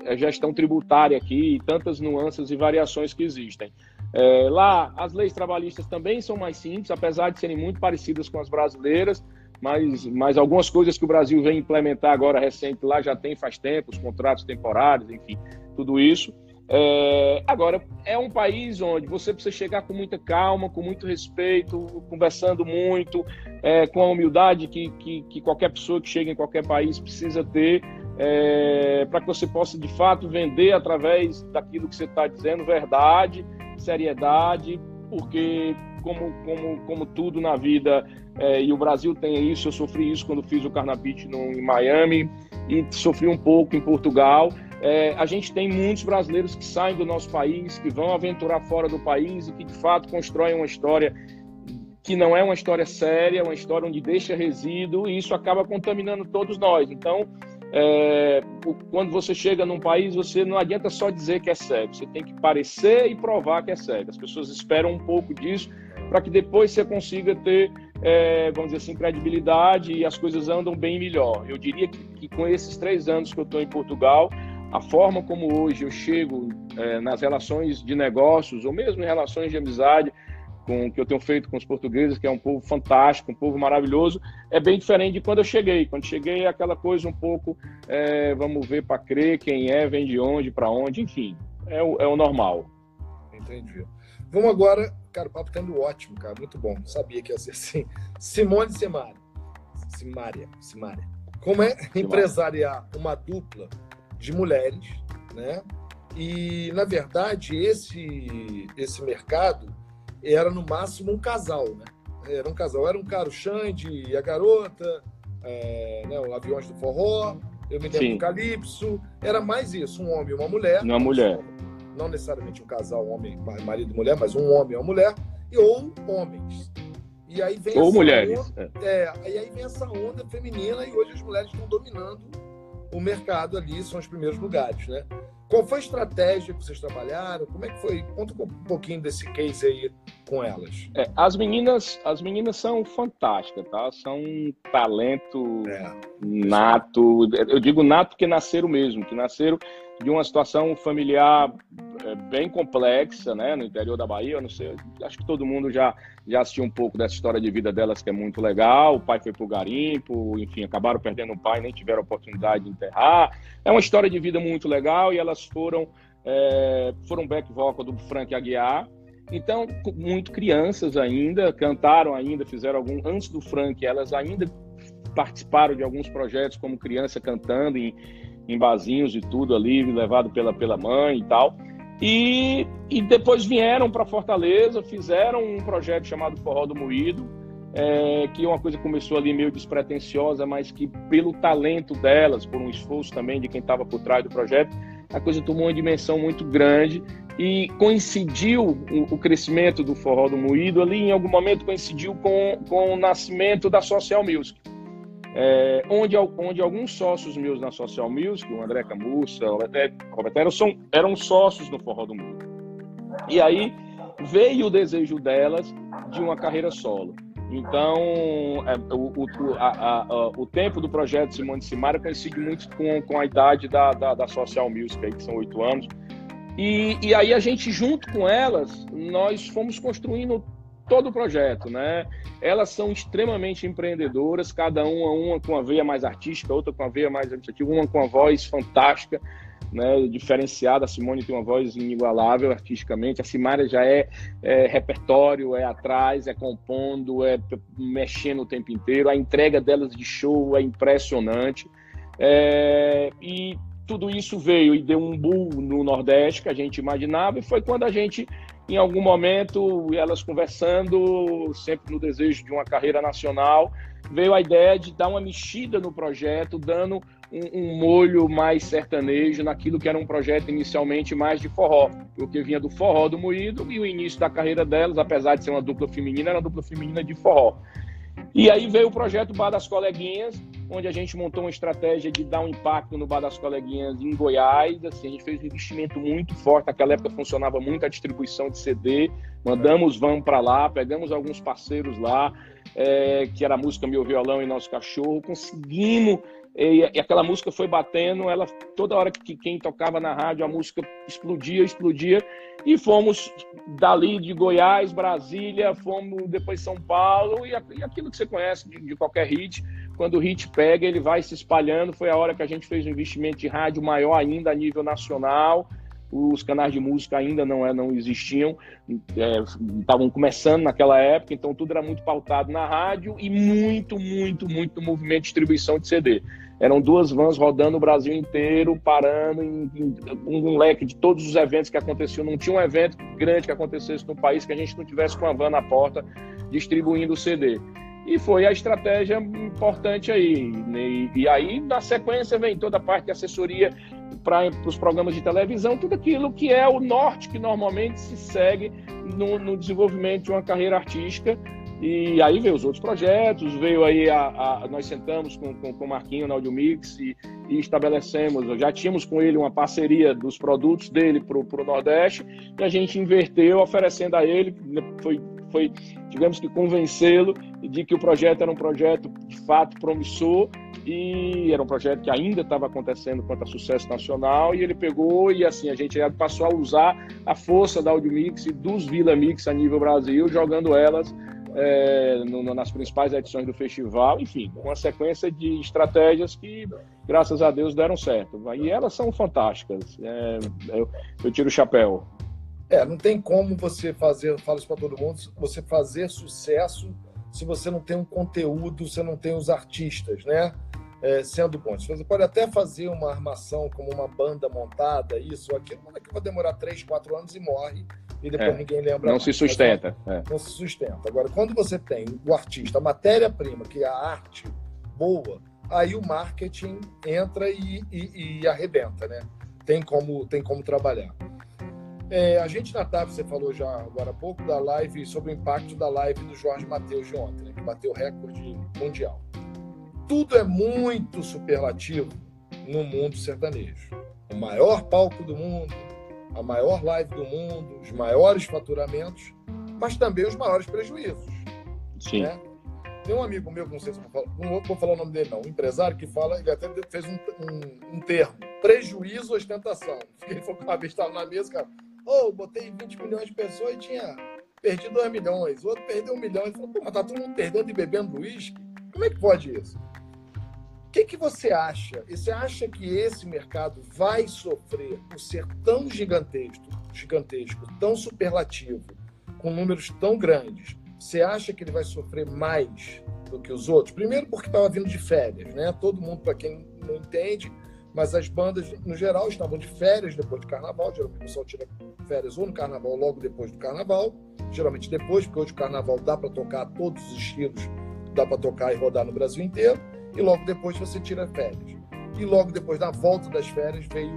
eh, gestão tributária aqui e tantas nuances e variações que existem. É, lá, as leis trabalhistas também são mais simples, apesar de serem muito parecidas com as brasileiras mas, mas algumas coisas que o Brasil vem implementar agora recente lá já tem faz tempo, os contratos temporários, enfim, tudo isso. É, agora, é um país onde você precisa chegar com muita calma, com muito respeito, conversando muito, é, com a humildade que, que, que, qualquer pessoa que chega em qualquer país precisa ter, é, para que você possa, de fato, vender através daquilo que você está dizendo verdade, seriedade, porque, como, como, como tudo na vida, é, e o Brasil tem isso, eu sofri isso quando fiz o Carnapit no, em Miami, e sofri um pouco em Portugal, é, a gente tem muitos brasileiros que saem do nosso país, que vão aventurar fora do país e que de fato constroem uma história que não é uma história séria, uma história onde deixa resíduo e isso acaba contaminando todos nós. Então, é, quando você chega num país, você não adianta só dizer que é cego, você tem que parecer e provar que é cego. As pessoas esperam um pouco disso para que depois você consiga ter, é, vamos dizer assim, credibilidade e as coisas andam bem melhor. Eu diria que, que com esses três anos que eu estou em Portugal, a forma como hoje eu chego é, nas relações de negócios ou mesmo em relações de amizade com que eu tenho feito com os portugueses, que é um povo fantástico, um povo maravilhoso, é bem diferente de quando eu cheguei. Quando cheguei é aquela coisa um pouco, é, vamos ver para crer quem é, vem de onde, para onde, enfim, é o, é o normal. Entendi. Vamos agora, cara, o papo tá indo ótimo, cara, muito bom. Sabia que ia ser assim. Simone Simária. Simária, Simária. Como é empresariar uma dupla de mulheres, né? E na verdade esse esse mercado era no máximo um casal, né? Era um casal, era um cara o Xande e a garota, é, né, o Aviões do Forró, eu me lembro Sim. do Calypso, era mais isso, um homem e uma mulher. Uma mulher. Não necessariamente um casal, um homem, marido e mulher, mas um homem e uma mulher, e ou homens. E aí vem ou mulheres. Onda, é. é, e aí vem essa onda feminina e hoje as mulheres estão dominando o mercado ali são os primeiros lugares, né? Qual foi a estratégia que vocês trabalharam? Como é que foi? Conta um pouquinho desse case aí com elas. É, as meninas, as meninas são fantásticas, tá? São um talento é. nato. Eu digo nato porque nasceram mesmo, que nasceram de uma situação familiar é, bem complexa, né? No interior da Bahia, eu não sei, acho que todo mundo já, já assistiu um pouco dessa história de vida delas, que é muito legal. O pai foi pro garimpo, enfim, acabaram perdendo o pai, nem tiveram oportunidade de enterrar. É uma história de vida muito legal e elas foram, é, foram back vocal do Frank Aguiar. Então, muito crianças ainda, cantaram ainda, fizeram algum. Antes do Frank, elas ainda participaram de alguns projetos como criança cantando em, em barzinhos e tudo ali, levado pela, pela mãe e tal. E, e depois vieram para Fortaleza, fizeram um projeto chamado Forró do Moído, é, que é uma coisa começou ali meio despretensiosa, mas que pelo talento delas, por um esforço também de quem estava por trás do projeto, a coisa tomou uma dimensão muito grande e coincidiu o, o, crescimento do forró do moído ali, em algum momento coincidiu com, com o nascimento da Social Music é, onde, onde alguns sócios meus na Social Music, o André Camussa, o Roberto, são, eram sócios no Forró do Mundo. E aí veio o desejo delas de uma carreira solo. Então, é, o, o, a, a, o tempo do projeto Simone Simaria coincide muito com, com a idade da, da, da Social Music, aí, que são oito anos. E, e aí a gente, junto com elas, nós fomos construindo todo o projeto, né? Elas são extremamente empreendedoras, cada uma, uma com a veia mais artística, outra com a veia mais administrativa, uma com a voz fantástica, né, diferenciada. A Simone tem uma voz inigualável artisticamente. A Simária já é, é, repertório, é atrás, é compondo, é mexendo o tempo inteiro. A entrega delas de show é impressionante. É, e tudo isso veio e deu um boom no Nordeste que a gente imaginava, e foi quando a gente em algum momento, elas conversando, sempre no desejo de uma carreira nacional, veio a ideia de dar uma mexida no projeto, dando um, um, molho mais sertanejo naquilo que era um projeto inicialmente mais de forró, porque vinha do forró do moído e o início da carreira delas, apesar de ser uma dupla feminina, era uma dupla feminina de forró. E aí veio o projeto Bar das Coleguinhas, onde a gente montou uma estratégia de dar um impacto no Bar das Coleguinhas em Goiás. Assim, a gente fez um investimento muito forte. Naquela época funcionava muito a distribuição de CD. Mandamos vamos para lá, pegamos alguns parceiros lá, é, que era a música Meu Violão e Nosso Cachorro. Conseguimos e, e, aquela música foi batendo, ela toda hora que quem tocava na rádio a música explodia, explodia e fomos dali de Goiás, Brasília, fomos depois São Paulo e, e aquilo que você conhece de, de, qualquer hit, quando o hit pega ele vai se espalhando. Foi a hora que a gente fez um investimento de rádio maior ainda a nível nacional os canais de música ainda não, é, não existiam, estavam é, começando naquela época, então tudo era muito pautado na rádio e muito, muito, muito movimento de distribuição de CD. Eram duas vans rodando o Brasil inteiro, parando em, em, um leque de todos os eventos que aconteciam. Não tinha um evento grande que acontecesse no país que a gente não tivesse com a van na porta distribuindo o CD. E foi a estratégia importante aí. E, e aí, na sequência, vem toda a parte de assessoria para os programas de televisão, tudo aquilo que é o norte que normalmente se segue no, no desenvolvimento de uma carreira artística. E aí veio os outros projetos, veio aí a, a nós sentamos com, com, com o Marquinho na Audio Mix e, e, estabelecemos, já tínhamos com ele uma parceria dos produtos dele para o Nordeste e a gente inverteu oferecendo a ele, foi, foi tivemos que convencê-lo de que o projeto era um projeto de fato promissor e era um projeto que ainda estava acontecendo quanto a sucesso nacional e ele pegou e assim a gente passou a usar a força da Audio Mix e dos Vila Mix a nível Brasil, jogando elas é, no, nas principais edições do festival, enfim, uma sequência de estratégias que, graças a Deus, deram certo. E elas são fantásticas. É, eu, eu tiro o chapéu. É, não tem como você fazer, falo isso para todo mundo, você fazer sucesso se você não tem um conteúdo, você não tem os artistas, né? é, sendo bons. Você pode até fazer uma armação como uma banda montada, isso aquilo, mas que vai demorar 3, 4 anos e morre, e depois é, ninguém lembra. Não mais. se sustenta. Não, é. não se sustenta. Agora, quando você tem o artista, a matéria-prima, que é a arte boa, aí o marketing entra e, e, e arrebenta, né? Tem como, tem como trabalhar. É, a gente na TAP, você falou já agora há pouco da live, sobre o impacto da live do Jorge Matheus de ontem, né, que bateu recorde mundial tudo é muito superlativo no mundo sertanejo. O maior palco do mundo, a maior live do mundo, os maiores faturamentos, mas também os maiores prejuízos. Sim. Né? Tem um amigo meu, não sei se vou falar, não vou falar o nome dele, não, um empresário que fala, ele até fez um, um, um termo, prejuízo ostentação. Ele falou que uma vez estava na mesa, cara, Ou oh, botei 20 milhões de pessoas e tinha perdi 2 milhões. O outro perdeu 1 milhão. Ele falou, pô, tá todo mundo perdendo e bebendo uísque? Como é que pode isso? O que, que você acha? Você acha que esse mercado vai sofrer por ser tão gigantesco, gigantesco, tão superlativo, com números tão grandes? Você acha que ele vai sofrer mais do que os outros? Primeiro porque estava vindo de férias, né? Todo mundo, para quem não entende, mas as bandas, no geral, estavam de férias depois do carnaval. Geralmente o pessoal tira férias ou no carnaval, logo depois do carnaval. Geralmente depois, porque hoje o carnaval dá para tocar todos os estilos, dá para tocar e rodar no Brasil inteiro e logo depois você tira férias. E logo depois da volta das férias veio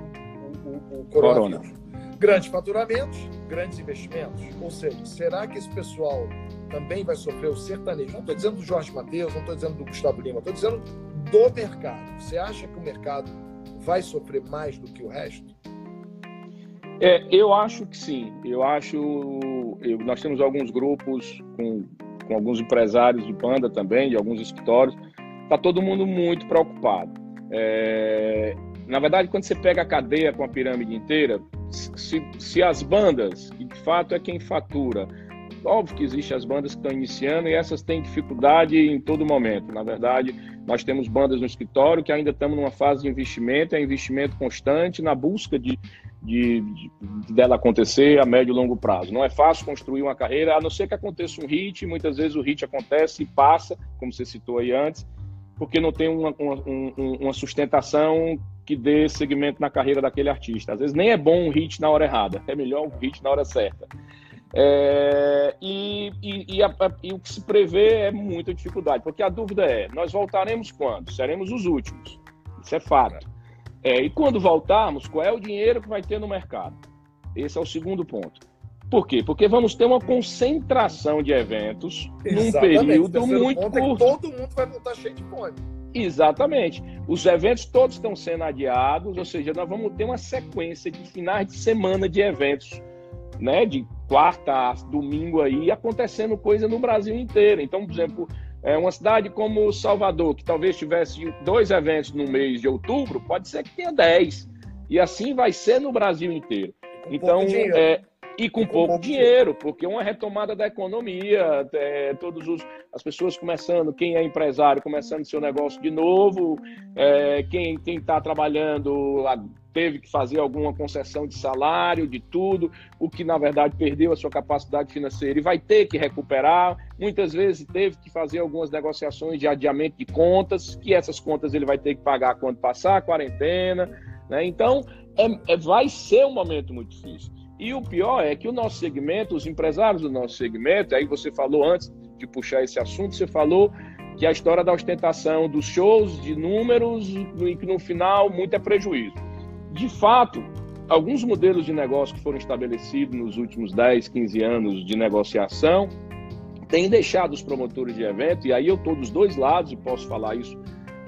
o, o, o coronavírus. Corona. Grandes faturamentos, grandes investimentos. Ou seja, será que esse pessoal também vai sofrer o sertanejo? Não estou dizendo do Jorge Matheus, não estou dizendo do Gustavo Lima, estou dizendo do mercado. Você acha que o mercado vai sofrer mais do que o resto? É, eu acho que sim. Eu acho. Eu, nós temos alguns grupos com, com alguns empresários de banda também, de alguns escritórios, está todo mundo muito preocupado. É, na verdade, quando você pega a cadeia com a pirâmide inteira, se, se as bandas, e de fato é quem fatura, óbvio que existem as bandas que estão iniciando e essas têm dificuldade em todo momento. Na verdade, nós temos bandas no escritório que ainda estamos numa fase de investimento, é investimento constante na busca de, de, de, dela acontecer a médio e longo prazo. Não é fácil construir uma carreira, a não ser que aconteça um hit, muitas vezes o hit acontece e passa, como você citou aí antes, porque não tem uma, uma, uma, sustentação que dê segmento na carreira daquele artista. Às vezes nem é bom um hit na hora errada, é melhor um hit na hora certa. É, e, e, e, a, e, o que se prevê é muita dificuldade, porque a dúvida é: nós voltaremos quando? Seremos os últimos. Isso é fato. É, e quando voltarmos, qual é o dinheiro que vai ter no mercado? Esse é o segundo ponto. Por quê? Porque vamos ter uma concentração de eventos Exatamente. num período muito curto. É todo mundo vai voltar cheio de fome. Exatamente. Os eventos todos estão sendo adiados, ou seja, nós vamos ter uma sequência de finais de semana de eventos, né? De quarta a domingo aí, acontecendo coisa no Brasil inteiro. Então, por exemplo, é uma cidade como Salvador, que talvez tivesse dois eventos no mês de outubro, pode ser que tenha dez. E assim vai ser no Brasil inteiro. Então, é, e com, pouco dinheiro, porque uma retomada da economia, é, todos os, as pessoas começando, quem é empresário começando seu negócio de novo, é, quem está trabalhando teve que fazer alguma concessão de salário, de tudo, o que na verdade perdeu a sua capacidade financeira e vai ter que recuperar. Muitas vezes teve que fazer algumas negociações de adiamento de contas, que essas contas ele vai ter que pagar quando passar a quarentena. Né? Então, é, é, vai ser um momento muito difícil. E o pior é que o nosso segmento, os empresários do nosso segmento, aí você falou antes de puxar esse assunto, você falou que a história da ostentação dos shows, de números, e que no final muito é prejuízo. De fato, alguns modelos de negócio que foram estabelecidos nos últimos 10, 15 anos de negociação têm deixado os promotores de evento, e aí eu estou dos dois lados e posso falar isso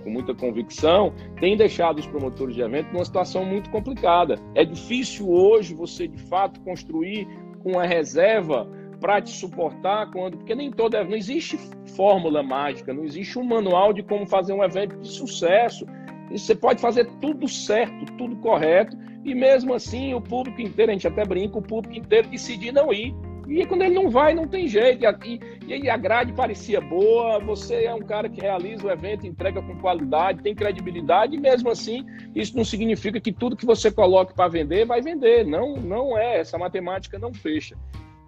com muita convicção, tem deixado os promotores de evento numa situação muito complicada. É difícil hoje você, de fato, construir uma reserva para te suportar quando. Porque nem toda. Não existe fórmula mágica, não existe um manual de como fazer um evento de sucesso. Você pode fazer tudo certo, tudo correto, e mesmo assim o público inteiro, a gente até brinca, o público inteiro decidir não ir. E quando ele não vai, não tem jeito. E, e a grade parecia boa, você é um cara que realiza o evento, entrega com qualidade, tem credibilidade, e mesmo assim, isso não significa que tudo que você coloque para vender vai vender. Não, não é, essa matemática não fecha.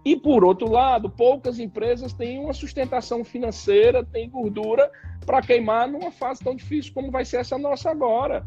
E por outro lado, poucas empresas têm uma sustentação financeira, têm gordura para queimar numa fase tão difícil como vai ser essa nossa agora.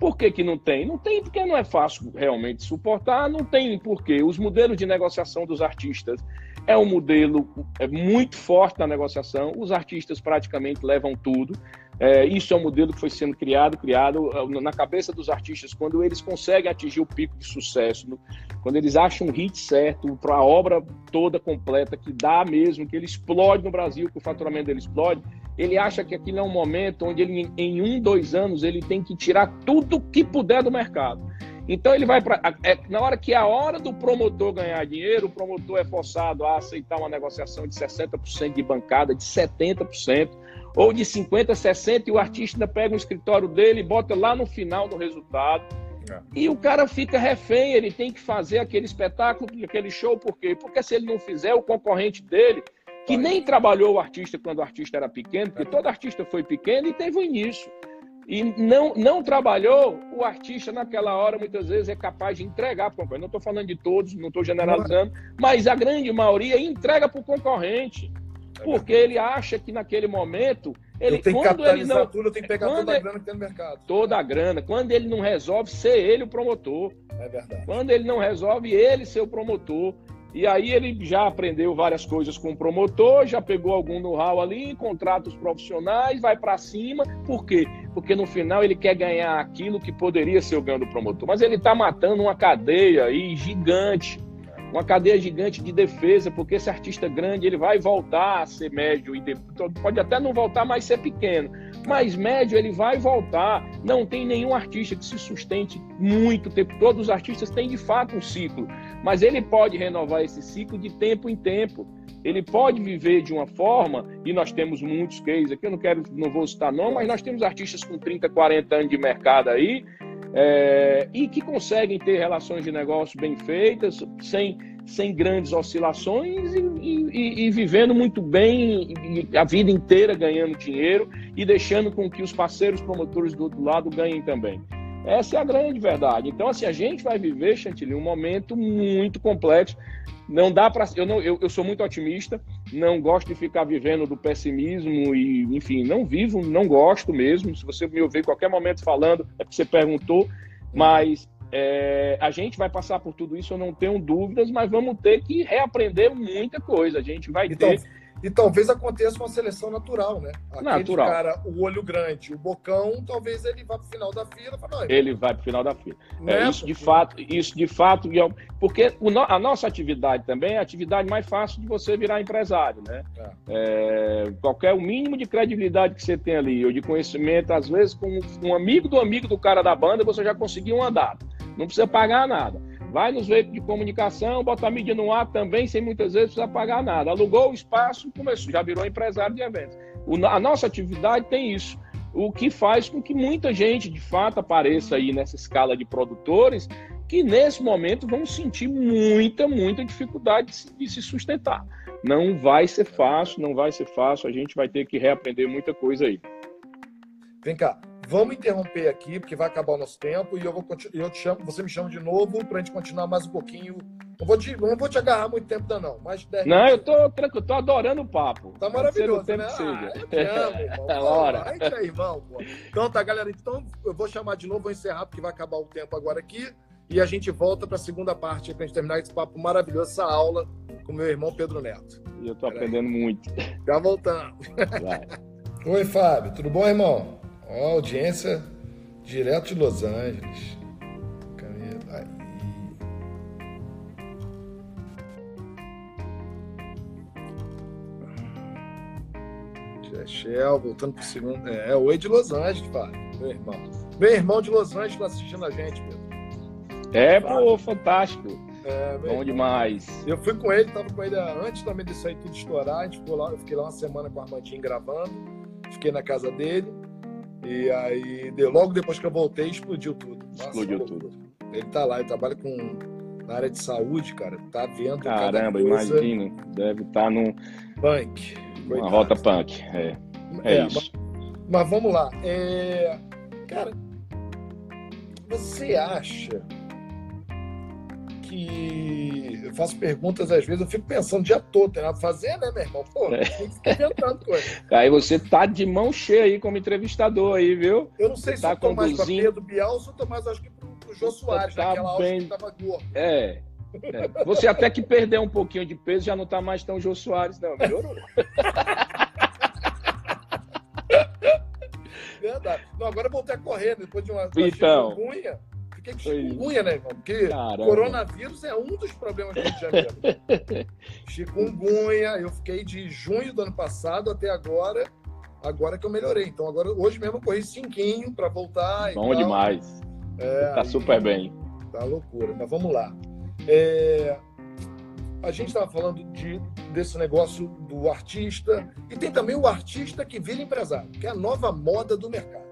Por que, que não tem? Não tem porque não é fácil realmente suportar, não tem porque os modelos de negociação dos artistas é um modelo é muito forte na negociação, os artistas praticamente levam tudo. É, isso é um modelo que foi sendo criado, criado é, na cabeça dos artistas, quando eles conseguem atingir o pico de sucesso, no, quando eles acham um hit certo para a obra toda completa, que dá mesmo, que ele explode no Brasil, que o faturamento dele explode, ele acha que aquilo é um momento onde ele, em um, dois anos, ele tem que tirar tudo que puder do mercado. Então ele vai para. É, na hora que é a hora do promotor ganhar dinheiro, o promotor é forçado a aceitar uma negociação de 60% de bancada, de 70%, ou de 50%, 60%, e o artista pega o escritório dele e bota lá no final do resultado. É. E o cara fica refém, ele tem que fazer aquele espetáculo, aquele show, por quê? Porque se ele não fizer, o concorrente dele, que nem trabalhou o artista quando o artista era pequeno, porque todo artista foi pequeno e teve um início. E não, não trabalhou, o artista naquela hora muitas vezes é capaz de entregar para o concorrente. Não estou falando de todos, não estou generalizando, mas a grande maioria entrega para o concorrente. É porque ele acha que naquele momento ele, eu tenho que ele não, tudo, eu tenho que pegar toda a grana que tem no mercado. Toda a grana. Quando ele não resolve, ser ele o promotor. É verdade. Quando ele não resolve, ele ser o promotor. E aí ele já aprendeu várias coisas com o promotor, já pegou algum know-how ali, contrata os profissionais, vai para cima. Por quê? Porque no final ele quer ganhar aquilo que poderia ser o ganho do promotor. Mas ele está matando uma cadeia aí gigante uma cadeia gigante de defesa, porque esse artista grande ele vai voltar a ser médio e pode até não voltar mais ser pequeno, mas médio ele vai voltar. Não tem nenhum artista que se sustente muito tempo. Todos os artistas têm de fato um ciclo, mas ele pode renovar esse ciclo de tempo em tempo. Ele pode viver de uma forma, e nós temos muitos cases aqui, eu não quero, não vou citar não, mas nós temos artistas com 30, 40 anos de mercado aí, é, e que conseguem ter relações de negócio bem feitas, sem, sem grandes oscilações e, e, e vivendo muito bem a vida inteira ganhando dinheiro e deixando com que os parceiros promotores do outro lado ganhem também. Essa é a grande verdade. Então, assim, a gente vai viver, Chantilly, um momento muito complexo. Não dá para. Eu, não, eu, eu sou muito otimista, não gosto de ficar vivendo do pessimismo e, enfim, não vivo, não gosto mesmo. Se você me ouvir qualquer momento falando, é porque você perguntou, mas é, a gente vai passar por tudo isso, eu não tenho dúvidas, mas vamos ter que reaprender muita coisa. A gente vai então, ter e talvez aconteça uma seleção natural, né? Aquele natural. cara, o olho grande, o bocão, talvez ele vá para o final da fila. Fala, ele vai para o final da fila. É, é, isso, de fato, isso de fato, é porque a nossa atividade também é a atividade mais fácil de você virar empresário, né? É. É, qualquer o mínimo de credibilidade que você tem ali, ou de conhecimento, às vezes com um amigo do amigo do cara da banda, você já conseguiu andar. Não precisa pagar nada. Vai nos veículos de comunicação, bota a mídia no ar também, sem muitas vezes precisar pagar nada. Alugou o espaço, começou, já virou empresário de eventos. O, a nossa atividade tem isso, o que faz com que muita gente, de fato, apareça aí nessa escala de produtores que, nesse momento, vão sentir muita, muita dificuldade de de se sustentar. Não vai ser fácil, não vai ser fácil, a gente vai ter que reaprender muita coisa aí. Vem cá, Vamos interromper aqui, porque vai acabar o nosso tempo, e eu vou eu te chamo, você me chama de novo para a gente continuar mais um pouquinho. Não vou te, não vou te agarrar muito tempo, ainda não. Mais 10 Não, eu tô tranquilo, tô adorando o papo. Tá maravilhoso, né? Ah, eu te amo, irmão. É hora. É irmão, pô. Então tá, galera. Então eu vou chamar de novo, vou encerrar, porque vai acabar o tempo agora aqui. E a gente volta para a segunda parte, para a gente terminar esse papo maravilhoso, essa aula com meu irmão Pedro Neto. E eu tô aprendendo muito. Já voltando. Oi, Fábio. Tudo bom, irmão? Ó, audiência direto de Los Angeles. Aí. Shell, voltando pro segundo. É, é o Oi de Los Angeles, pai. Meu irmão. Meu irmão de Los Angeles assistindo a gente, Pedro. É, pô, fantástico. É, Bom irmão. demais. Eu fui com ele, tava com ele antes também disso aí tudo estourar. A gente ficou lá, eu fiquei lá uma semana com o Armandinho gravando. Fiquei na casa dele. E aí, logo depois que eu voltei, explodiu tudo. Nossa, explodiu tudo. Ele tá lá, ele trabalha com na área de saúde, cara. Tá vendo. Caramba, imagina. Deve estar tá num. Punk. Uma rota punk. É. É, é isso. Mas, mas, vamos lá. É... Cara, você acha que eu faço perguntas às vezes, eu fico pensando o dia todo, tem nada pra fazer, né, meu irmão? Pô, é. tem que ficar inventando coisa. Aí você tá de mão cheia aí como entrevistador aí, viu? Eu não sei se tá eu tô conduzindo... mais pra Pedro Bial ou se eu tô mais, acho que pro, pro Jô Soares, tá naquela bem... que tava gordo. É. é. Você até que perdeu um pouquinho de peso, já não tá mais tão Jô Soares, não, melhorou. Verdade. Não, agora eu voltei a correr, depois de uma, uma então, chikungunya. Com chikungunya, né, irmão? Porque Caramba. coronavírus é um dos problemas do Rio de Janeiro. chikungunya, eu fiquei de junho do ano passado até agora, agora que eu melhorei. Então, agora, hoje mesmo eu corri cinquinho para voltar. Bom demais. É, tá aí, super bem. Tá loucura, mas vamos lá. É, a gente estava falando de, desse negócio do artista, e tem também o artista que vira empresário, que é a nova moda do mercado.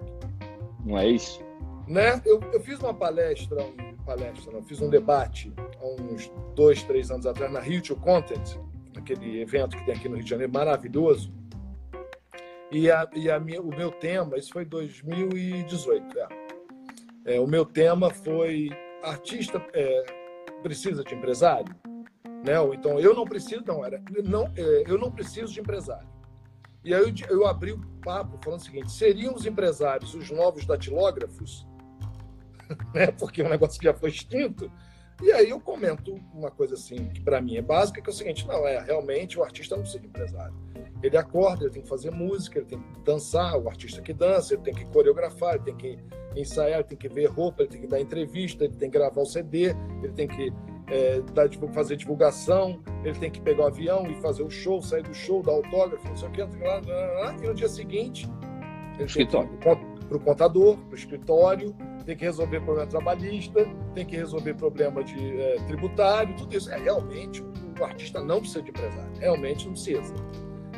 Não é isso? Né? Eu, eu fiz uma palestra, um, palestra, não, fiz um debate há uns dois, três anos atrás na Rio to Content, aquele evento que tem aqui no Rio de Janeiro, maravilhoso. E, a, e a minha, o meu tema, isso foi 2018, é. é o meu tema foi artista é, precisa de empresário, né? Ou então eu não preciso, não era, não, é, eu não preciso de empresário. E aí eu, eu abri o papo falando o seguinte: seriam os empresários os novos datilógrafos? Né? Porque é um negócio que já foi extinto. E aí eu comento uma coisa assim, que para mim é básica, que é o seguinte, não, é, realmente o artista não precisa de empresário. Ele acorda, ele tem que fazer música, ele tem que dançar, o artista que dança, ele tem que coreografar, ele tem que ensaiar, ele tem que ver roupa, ele tem que dar entrevista, ele tem que gravar o CD, ele tem que é, dar, fazer divulgação, ele tem que pegar o avião e fazer o show, sair do show, dar autógrafo, não sei o que, e no dia seguinte ele escritório. tem que ir para o contador, para o escritório, tem que resolver problema trabalhista, tem que resolver problema de é, tributário, tudo isso. É, realmente, o artista não precisa de empresário, realmente não precisa.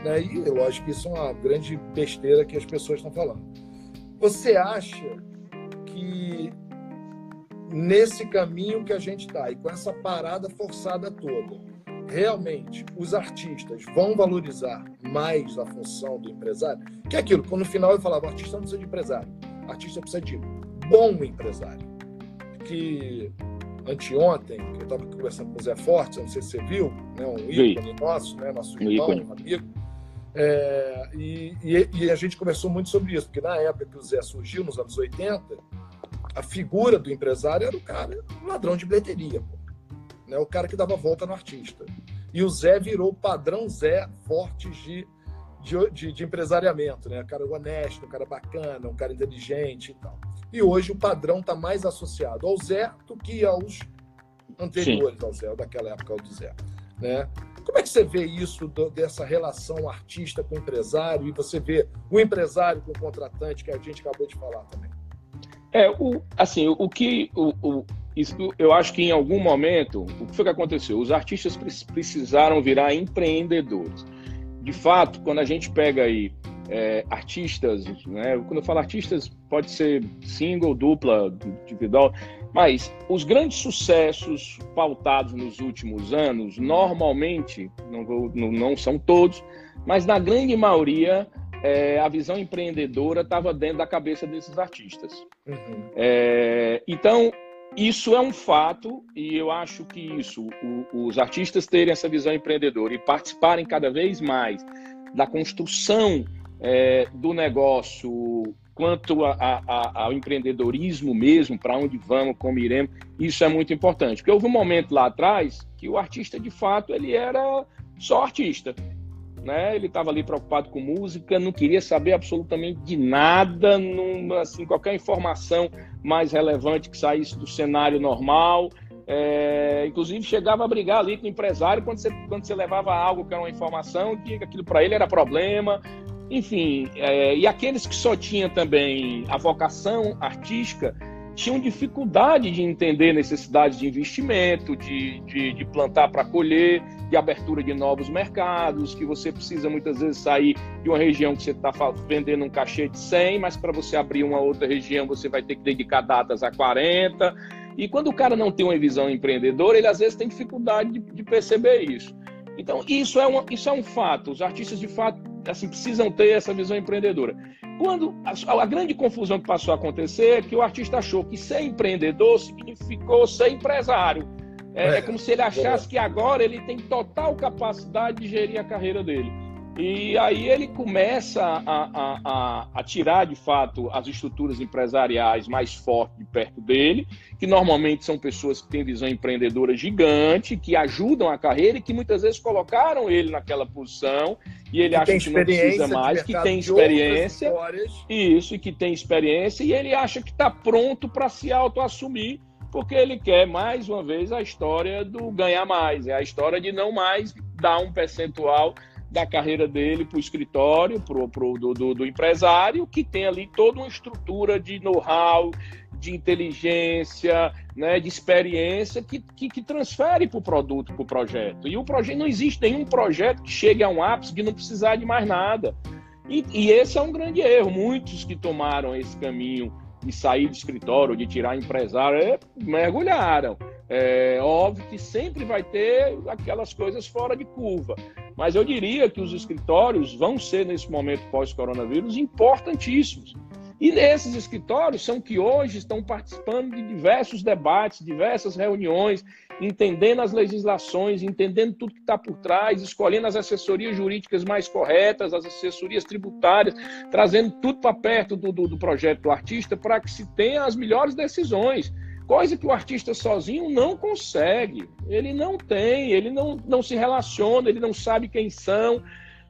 Né? E lógico que isso é uma grande besteira que as pessoas estão falando. Você acha que nesse caminho que a gente está e com essa parada forçada toda, realmente os artistas vão valorizar mais a função do empresário? Que é aquilo, quando no final eu falava, o artista não precisa de empresário, o artista precisa de bom empresário. Que anteontem, eu estava conversando com o Zé Forte, não sei se você viu, né, um ícone nosso, né, nosso irmão, um amigo, é, e, e, e, a gente conversou muito sobre isso, porque na época que o Zé surgiu, nos anos 80, a figura do empresário era o cara, o ladrão de bilheteria, pô, né, o cara que dava volta no artista. E o Zé virou o padrão Zé forte de, de, de, de empresariamento, né? Um cara honesto, um cara bacana, um cara inteligente e tal. E hoje o padrão está mais associado ao Zé do que aos anteriores Sim. ao Zé, daquela época do Zé. Né? Como é que você vê isso do, dessa relação artista com empresário e você vê o empresário com o contratante que a gente acabou de falar também? É, o, assim, o, o que o, o, isso, eu acho que em algum momento, o que foi que aconteceu? Os artistas precisaram virar empreendedores. De fato, quando a gente pega aí é, artistas, né? Quando eu falo artistas, pode ser single, dupla, individual, mas os grandes sucessos pautados nos últimos anos, normalmente, não, vou, não, não são todos, mas na grande maioria, é, a visão empreendedora estava dentro da cabeça desses artistas. Uhum. É, então, isso é um fato e eu acho que isso, o, os artistas terem essa visão empreendedora e participarem cada vez mais da construção é, do negócio quanto a, a, ao empreendedorismo mesmo, para onde vamos, como iremos, isso é muito importante. Porque houve um momento lá atrás que o artista, de fato, ele era só artista. Né? Ele estava ali preocupado com música, não queria saber absolutamente de nada, num, assim, qualquer informação mais relevante que saísse do cenário normal. É, inclusive chegava a brigar ali com o empresário quando você, quando você levava algo que era uma informação que aquilo para ele era problema. Enfim, é, e aqueles que só tinham também a vocação artística tinham dificuldade de entender necessidades de investimento, de, de, de plantar para colher, de abertura de novos mercados, que você precisa muitas vezes sair de uma região que você está vendendo um cachê de 100, mas para você abrir uma outra região você vai ter que dedicar datas a 40. E quando o cara não tem uma visão empreendedora, ele às vezes tem dificuldade de, de perceber isso. Então, isso é, uma, isso é um fato. Os artistas, de fato, assim, precisam ter essa visão empreendedora. Quando a, a, grande confusão que passou a acontecer é que o artista achou que ser empreendedor significou ser empresário. É, é, é como se ele achasse que agora ele tem total capacidade de gerir a carreira dele. E aí ele começa a, a, a, a, tirar, de fato, as estruturas empresariais mais fortes de perto dele, que normalmente são pessoas que têm visão empreendedora gigante, que ajudam a carreira e que muitas vezes colocaram ele naquela posição e ele que acha que não precisa mais, que tem experiência. Isso, e que tem experiência, e ele acha que está pronto para se autoassumir porque ele quer mais uma vez a história do ganhar mais, é a história de não mais dar um percentual da carreira dele para o escritório, pro, pro, do, do, do, empresário, que tem ali toda uma estrutura de know-how, de inteligência, né, de experiência que, que, que transfere para o produto, para o projeto. E o projeto não existe nenhum projeto que chegue a um ápice de não precisar de mais nada. E, e esse é um grande erro. Muitos que tomaram esse caminho de sair do escritório, de tirar empresário, é, mergulharam. É óbvio que sempre vai ter aquelas coisas fora de curva, mas eu diria que os escritórios vão ser, nesse momento pós-coronavírus, importantíssimos. E nesses escritórios são que hoje estão participando de diversos debates, diversas reuniões, entendendo as legislações, entendendo tudo que está por trás, escolhendo as assessorias jurídicas mais corretas, as assessorias tributárias, trazendo tudo para perto do, do, do projeto do artista para que se tenha as melhores decisões coisa que o artista sozinho não consegue. Ele não tem, ele não, não se relaciona, ele não sabe quem são,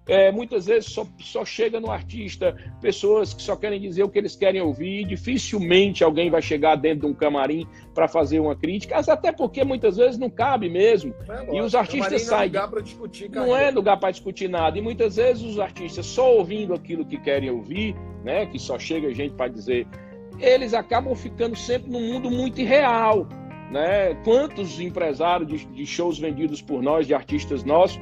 é, muitas vezes só, só chega no artista pessoas que só querem dizer o que eles querem ouvir. Dificilmente alguém vai chegar dentro de um camarim para fazer uma crítica, até porque muitas vezes não cabe mesmo. É, e os artistas saem. Não é lugar discutir. Não é lugar para discutir nada. E muitas vezes os artistas só ouvindo aquilo que querem ouvir, né? Que só chega gente para dizer, eles acabam ficando sempre num mundo muito irreal. Né? Quantos empresários de, de shows vendidos por nós, de artistas nossos,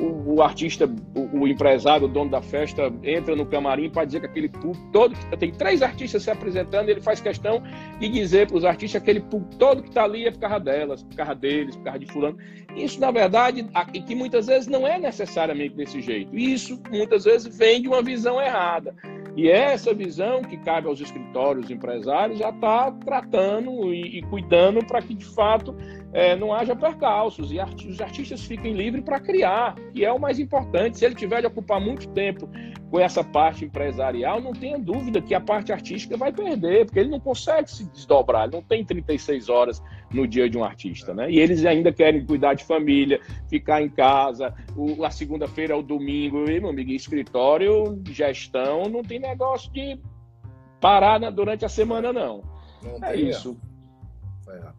o, o artista, o, o, empresário, o dono da festa, entra no camarim para dizer que aquele público todo. Tem três artistas se apresentando, ele faz questão de dizer para os artistas que aquele público todo que está ali é por causa delas, por causa deles, por causa de Fulano. Isso, na verdade, e que muitas vezes não é necessariamente desse jeito. Isso, muitas vezes, vem de uma visão errada. E essa visão que cabe aos escritórios empresários já está tratando e, e cuidando para que, de fato, é, não haja percalços e art os artistas fiquem livres para criar, que é o mais importante. Se ele tiver de ocupar muito tempo com essa parte empresarial, não tenha dúvida que a parte artística vai perder, porque ele não consegue se desdobrar, ele não tem 36 horas no dia de um artista, né? E eles ainda querem cuidar de família, ficar em casa, o, a segunda-feira é o domingo, e, meu amigo, escritório, gestão, não tem negócio de parar durante a semana, não. não é isso.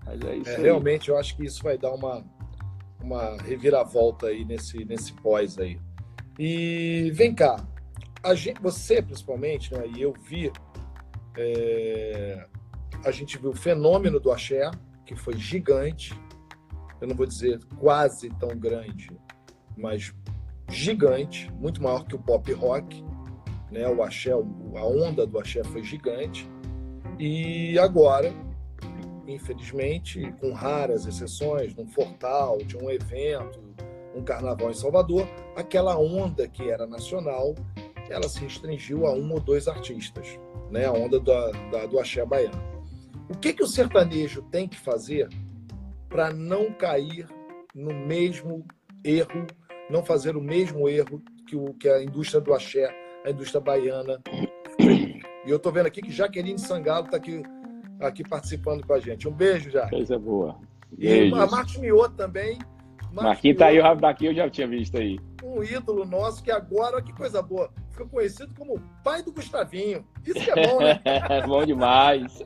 Mas é isso é, realmente eu acho que isso vai dar uma, uma reviravolta aí nesse, nesse pós aí. E vem cá, a gente, você principalmente, né, e eu vi, é, a gente viu o fenômeno do axé, que foi gigante, eu não vou dizer quase tão grande, mas gigante, muito maior que o pop rock, né? O axé, a onda do axé foi gigante. E agora infelizmente, com raras exceções, num Fortal, de um evento, um carnaval em Salvador, aquela onda que era nacional, ela se restringiu a um ou dois artistas, né? a onda da, da, do axé baiano. O que, que o sertanejo tem que fazer para não cair no mesmo erro, não fazer o mesmo erro que, o, que a indústria do axé, a indústria baiana. E eu estou vendo aqui que Jaqueline Sangalo está aqui aqui participando com a gente. Um beijo já. Coisa boa. Beijos. E a Marcos Mioto também. Marcos Marquinhos tá aí, o daqui eu já tinha visto aí. Um ídolo nosso que agora, olha que coisa boa, ficou conhecido como o pai do Gustavinho. Isso que é bom, né? bom demais.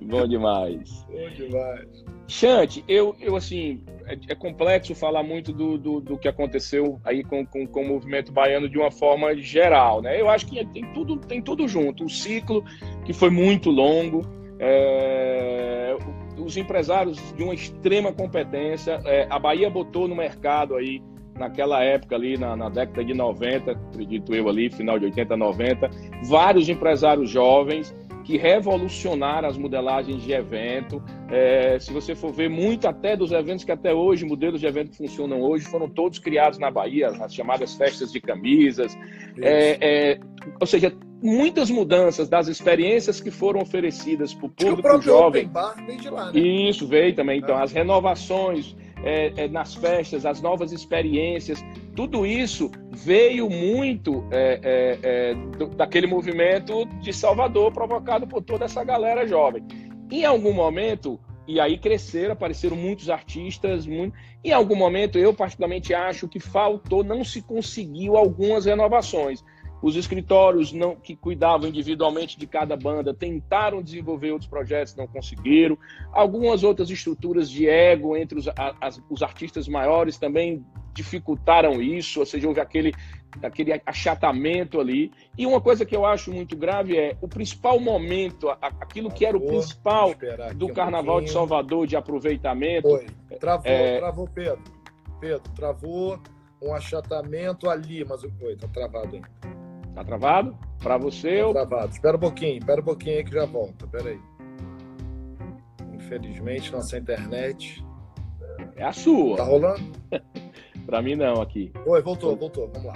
bom demais. Bom demais. Chante, eu, eu assim, é, é complexo falar muito do, do, do, que aconteceu aí com, com, com, o movimento baiano de uma forma geral, né? Eu acho que tem tudo, tem tudo junto. O ciclo, que foi muito longo, é, os empresários de uma extrema competência, é, a Bahia botou no mercado aí, naquela época ali, na, na década de 90, acredito eu ali, final de 80, 90, vários empresários jovens, que revolucionaram as modelagens de evento. É, se você for ver, muito até dos eventos que até hoje, modelos de evento que funcionam hoje, foram todos criados na Bahia, as chamadas festas de camisas. É, é, ou seja, muitas mudanças das experiências que foram oferecidas para o público jovem. Bar de lá, né? Isso veio também. Então, é. as renovações é, é, nas festas, as novas experiências, tudo isso veio muito é, é, é, do, daquele movimento de Salvador provocado por toda essa galera jovem. Em algum momento, e aí cresceram, apareceram muitos artistas. Muito... Em algum momento, eu particularmente acho que faltou, não se conseguiu algumas renovações. Os escritórios não, que cuidavam individualmente de cada banda tentaram desenvolver outros projetos, não conseguiram. Algumas outras estruturas de ego entre os, as, os artistas maiores também dificultaram isso, ou seja, houve aquele, aquele achatamento ali. E uma coisa que eu acho muito grave é o principal momento, aquilo que era o principal do Carnaval de Salvador de aproveitamento. Foi. Travou, é... travou, Pedro. Pedro, travou um achatamento ali, mas o tá travado ainda. Tá travado? Para você? Tá travado. Espera um pouquinho, espera um pouquinho aí que já volta. Espera aí. Infelizmente, nossa internet. É a sua. Tá rolando? Para mim, não, aqui. Oi, voltou, voltou. Vamos lá.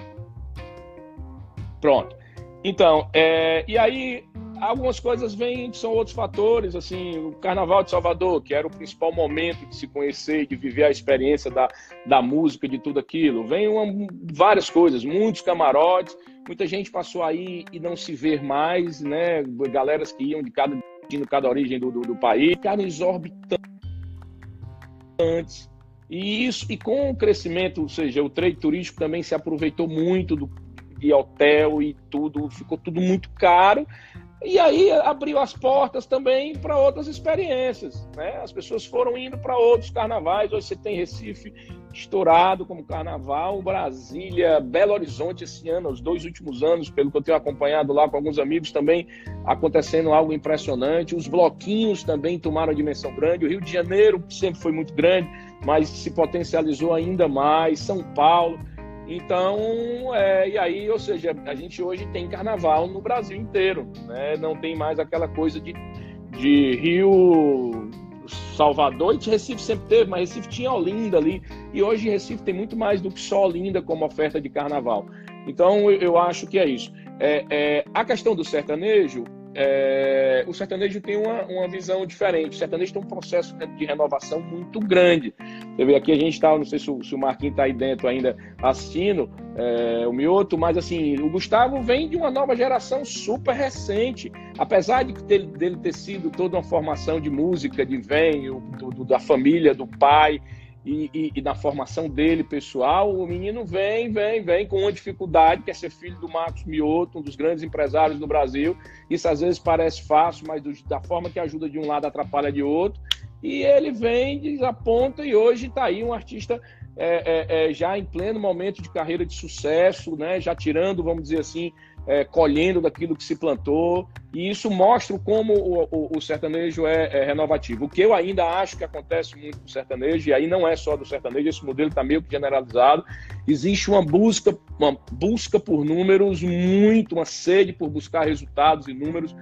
Pronto. Então, é... e aí, algumas coisas vêm, são outros fatores, assim, o Carnaval de Salvador, que era o principal momento de se conhecer, de viver a experiência da, da música, de tudo aquilo. Vem uma, várias coisas, muitos camarotes, muita gente passou aí e não se ver mais, né? Galeras que iam de cada, de cada origem do, do, do país, ficaram exorbitantes. E isso, e com o crescimento, ou seja, o trade turístico também se aproveitou muito do, de hotel e tudo, ficou tudo muito caro. E aí abriu as portas também para outras experiências. Né? As pessoas foram indo para outros carnavais. Hoje você tem Recife estourado como carnaval, Brasília, Belo Horizonte esse ano, os dois últimos anos, pelo que eu tenho acompanhado lá com alguns amigos, também acontecendo algo impressionante. Os bloquinhos também tomaram dimensão grande. O Rio de Janeiro sempre foi muito grande, mas se potencializou ainda mais. São Paulo. Então, é, e aí, ou seja, a gente hoje tem carnaval no Brasil inteiro, né? Não tem mais aquela coisa de, de Rio, Salvador, e Recife sempre teve, mas Recife tinha Olinda ali, e hoje Recife tem muito mais do que só Olinda como oferta de carnaval. Então, eu, acho que é isso. É, é, a questão do sertanejo, é, o sertanejo tem uma, uma visão diferente. O sertanejo tem um processo de renovação muito grande. Você vê aqui, a gente está, não sei se o, se o Marquinhos está aí dentro ainda assistindo, é, o Mioto, mas assim, o Gustavo vem de uma nova geração super recente. Apesar de ter, dele ter sido toda uma formação de música, de vem, do, do, da família, do pai, e, e, e, na formação dele pessoal, o menino vem, vem, vem com uma dificuldade, que é ser filho do Marcos Mioto, um dos grandes empresários no Brasil. Isso às vezes parece fácil, mas do, da forma que ajuda de um lado atrapalha de outro. E ele vem, desaponta e hoje está aí um artista é, é, é, já em pleno momento de carreira de sucesso, né? já tirando, vamos dizer assim, é, colhendo daquilo que se plantou, e isso mostra como o, o, o sertanejo é, é, renovativo. O que eu ainda acho que acontece muito no sertanejo, e aí não é só do sertanejo, esse modelo está meio que generalizado, existe uma busca, uma busca por números muito, uma sede por buscar resultados e números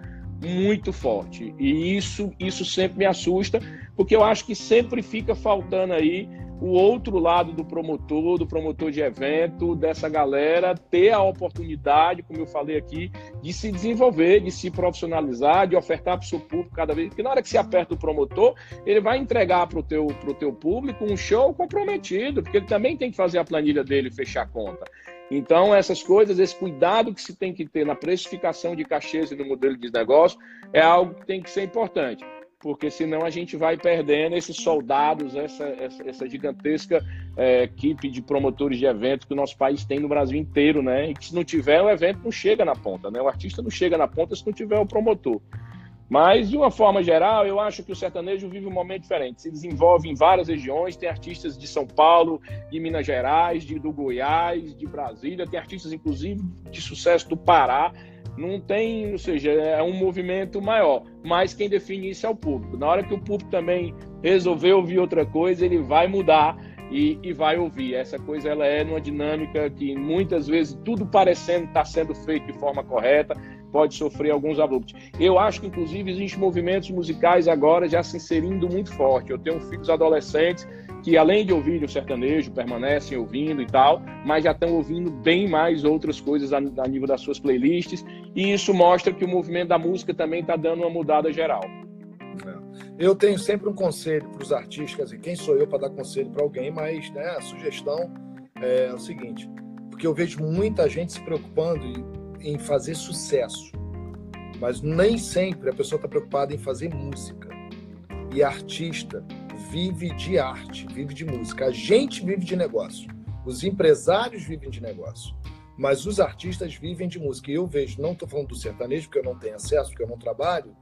muito forte. E isso, isso sempre me assusta, porque eu acho que sempre fica faltando aí o outro lado do promotor, do promotor de evento, dessa galera ter a oportunidade, como eu falei aqui, de se desenvolver, de se profissionalizar, de ofertar para o seu público cada vez. Porque na hora que se aperta o promotor, ele vai entregar para o teu, teu público um show comprometido, porque ele também tem que fazer a planilha dele fechar a conta. Então, essas coisas, esse cuidado que se tem que ter na precificação de cachês e no modelo de negócio é algo que tem que ser importante porque senão a gente vai perdendo esses soldados, essa, essa, essa gigantesca é, equipe de promotores de eventos que o nosso país tem no Brasil inteiro, né? E que se não tiver, o evento não chega na ponta, né? O artista não chega na ponta se não tiver o promotor. Mas, de uma forma geral, eu acho que o sertanejo vive um momento diferente. Se desenvolve em várias regiões, tem artistas de São Paulo, de Minas Gerais, de, do Goiás, de Brasília, tem artistas, inclusive, de sucesso do Pará não tem, ou seja, é um movimento maior. Mas quem define isso é o público. Na hora que o público também resolver ouvir outra coisa, ele vai mudar e, e vai ouvir. Essa coisa ela é numa dinâmica que muitas vezes tudo parecendo estar tá sendo feito de forma correta pode sofrer alguns abruptos. Eu acho que inclusive existem movimentos musicais agora já se inserindo muito forte. Eu tenho filhos adolescentes que além de ouvir o sertanejo, permanecem ouvindo e tal, mas já estão ouvindo bem mais outras coisas a, a nível das suas playlists, e isso mostra que o movimento da música também está dando uma mudada geral. É. Eu tenho sempre um conselho para os artistas, dizer, quem sou eu para dar conselho para alguém, mas né, a sugestão é o seguinte, porque eu vejo muita gente se preocupando em, em fazer sucesso, mas nem sempre a pessoa está preocupada em fazer música. E artista vive de arte, vive de música. A gente vive de negócio. Os empresários vivem de negócio. Mas os artistas vivem de música. E eu vejo, não estou falando do sertanejo, porque eu não tenho acesso, porque eu não trabalho,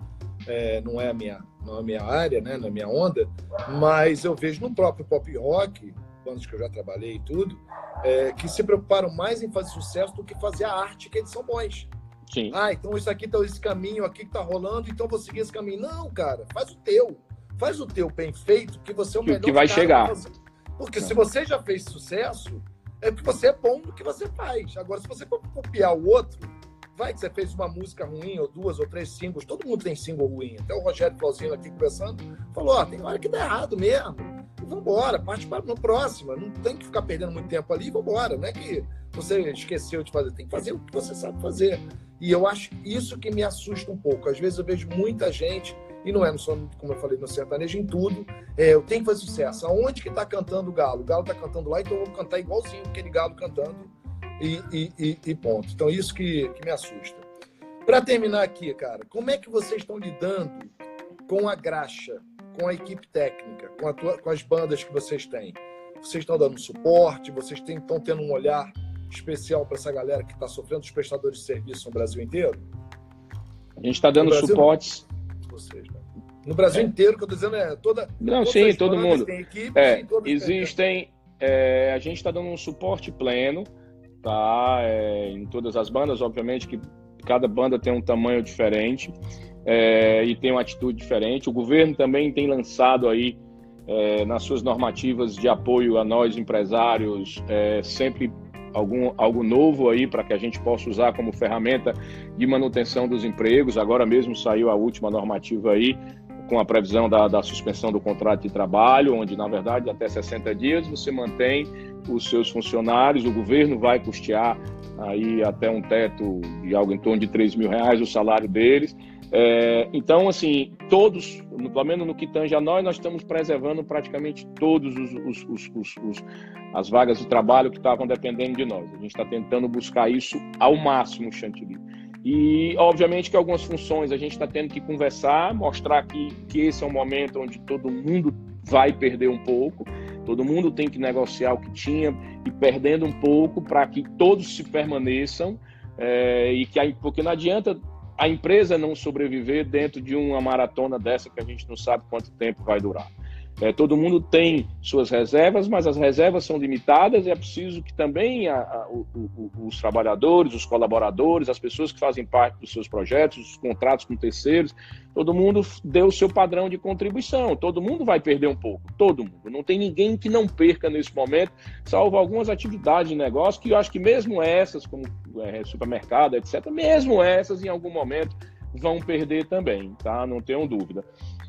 é, não, é a minha, não é a minha área, né, na é minha onda, mas eu vejo no próprio pop rock, bandas que eu já trabalhei e tudo, é, que se preocuparam mais em fazer sucesso do que fazer a arte, que eles são bons. Sim. Ah, então isso aqui tá esse caminho aqui que tá rolando, então vou seguir esse caminho. Não, cara, faz o teu. Faz o teu bem feito, que você é o melhor. Que vai chegar. Porque se você já fez sucesso, é porque você é bom no que você faz. Agora, se você copiar o outro, vai que você fez uma música ruim, ou duas, ou três singles, todo mundo tem single ruim. Até o Rogério Flauzinho aqui conversando, falou, ó, tem hora que dá errado mesmo. E vambora, parte para uma próxima. Não tem que ficar perdendo muito tempo ali e vambora. Não é que você esqueceu de fazer, tem que fazer o que você sabe fazer. E eu acho isso que me assusta um pouco. Às vezes eu vejo muita gente, e não é só, como eu falei, no sertanejo, em tudo. É, eu tenho que fazer sucesso. Aonde que está cantando o galo? O galo está cantando lá, então eu vou cantar igualzinho aquele galo cantando e, e, e ponto. Então, isso que, que me assusta. Para terminar aqui, cara, como é que vocês estão lidando com a graxa, com a equipe técnica, com, tua, com as bandas que vocês têm? Vocês estão dando suporte? Vocês estão tendo um olhar especial para essa galera que está sofrendo os prestadores de serviço no Brasil inteiro? A gente está dando suportes. Vocês, né? No Brasil é. inteiro, que eu estou dizendo é toda. Não, sim, todo mundo. Equipes, é, existem. É, a gente está dando um suporte pleno tá? É, em todas as bandas, obviamente que cada banda tem um tamanho diferente é, e tem uma atitude diferente. O governo também tem lançado aí é, nas suas normativas de apoio a nós empresários é, sempre algum algo novo aí para que a gente possa usar como ferramenta de manutenção dos empregos. Agora mesmo saiu a última normativa aí com a previsão da, da suspensão do contrato de trabalho, onde na verdade até 60 dias você mantém os seus funcionários, o governo vai custear aí até um teto de algo em torno de 3 mil reais o salário deles. É, então, assim, todos, pelo menos no que tange a nós, nós estamos preservando praticamente todos os, os, os, os as vagas de trabalho que estavam dependendo de nós. A gente está tentando buscar isso ao máximo, Chantilly. E, obviamente, que algumas funções a gente está tendo que conversar, mostrar que, que esse é um momento onde todo mundo vai perder um pouco, todo mundo tem que negociar o que tinha e perdendo um pouco para que todos se permaneçam é, e que porque não adianta a empresa não sobreviver dentro de uma maratona dessa que a gente não sabe quanto tempo vai durar. É, todo mundo tem suas reservas, mas as reservas são limitadas e é preciso que também a, a, o, o, os trabalhadores, os colaboradores, as pessoas que fazem parte dos seus projetos, os contratos com terceiros, todo mundo dê o seu padrão de contribuição. Todo mundo vai perder um pouco, todo mundo. Não tem ninguém que não perca nesse momento, salvo algumas atividades de negócio que eu acho que mesmo essas, como é, supermercado, etc., mesmo essas em algum momento vão perder também, tá? Não tenham dúvida.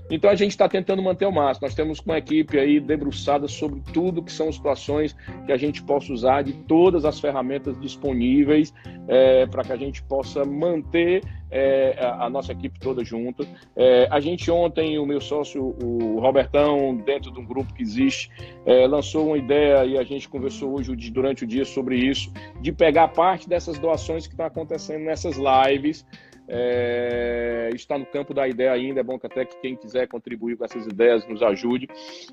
Então a gente está tentando manter o máximo. Nós temos uma equipe aí debruçada sobre tudo que são situações que a gente possa usar de todas as ferramentas disponíveis é, para que a gente possa manter é, a, a, nossa equipe toda junto. É, a gente ontem, o meu sócio, o Robertão, dentro de um grupo que existe, é, lançou uma ideia e a gente conversou hoje durante o dia sobre isso, de pegar parte dessas doações que estão acontecendo nessas lives é, está no campo da ideia ainda, é bom que até que quem quiser contribuir com essas ideias nos ajude.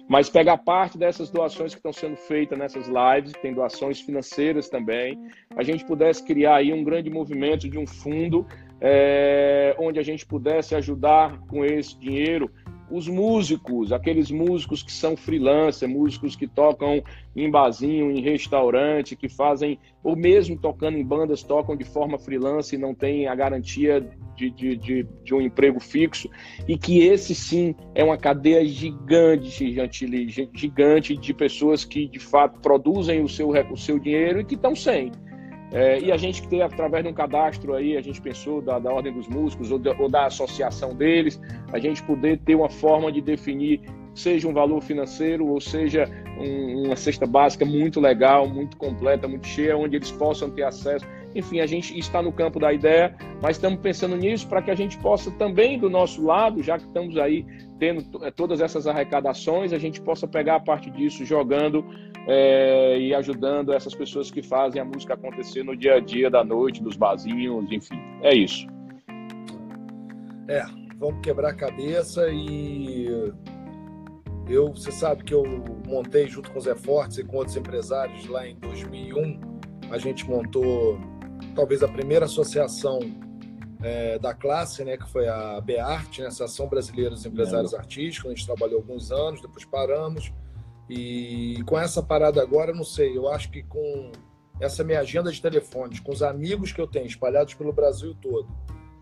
Mas pegar parte dessas doações que estão sendo feitas nessas lives, tem doações financeiras também, a gente pudesse criar aí um grande movimento de um fundo é, onde a gente pudesse ajudar com esse dinheiro os músicos, aqueles músicos que são freelancer, músicos que tocam em barzinho, em restaurante, que fazem, ou mesmo tocando em bandas, tocam de forma freelance e não têm a garantia de, de, de, de um emprego fixo, e que esse sim é uma cadeia gigante, gigante, gigante de pessoas que de fato produzem o seu, o seu dinheiro e que estão sem. É, e a gente que tem, através de um cadastro aí, a gente pensou da, da Ordem dos Músicos ou da, ou da associação deles, a gente poder ter uma forma de definir, seja um valor financeiro ou seja um, uma cesta básica muito legal, muito completa, muito cheia, onde eles possam ter acesso. Enfim, a gente está no campo da ideia, mas estamos pensando nisso para que a gente possa também, do nosso lado, já que estamos aí tendo é, todas essas arrecadações, a gente possa pegar a parte disso jogando é, e ajudando essas pessoas que fazem a música acontecer no dia a dia da noite, dos barzinhos, enfim. É isso. É, vamos quebrar a cabeça e eu, você sabe que eu montei junto com o Zé Fortes e com outros empresários lá em 2001, a gente montou talvez a primeira associação é, da classe, né, que foi a BEART, né, Associação Brasileira dos Empresários é. Artísticos, a gente trabalhou alguns anos, depois paramos, e com essa parada agora, não sei, eu acho que com essa minha agenda de telefones, com os amigos que eu tenho espalhados pelo Brasil todo,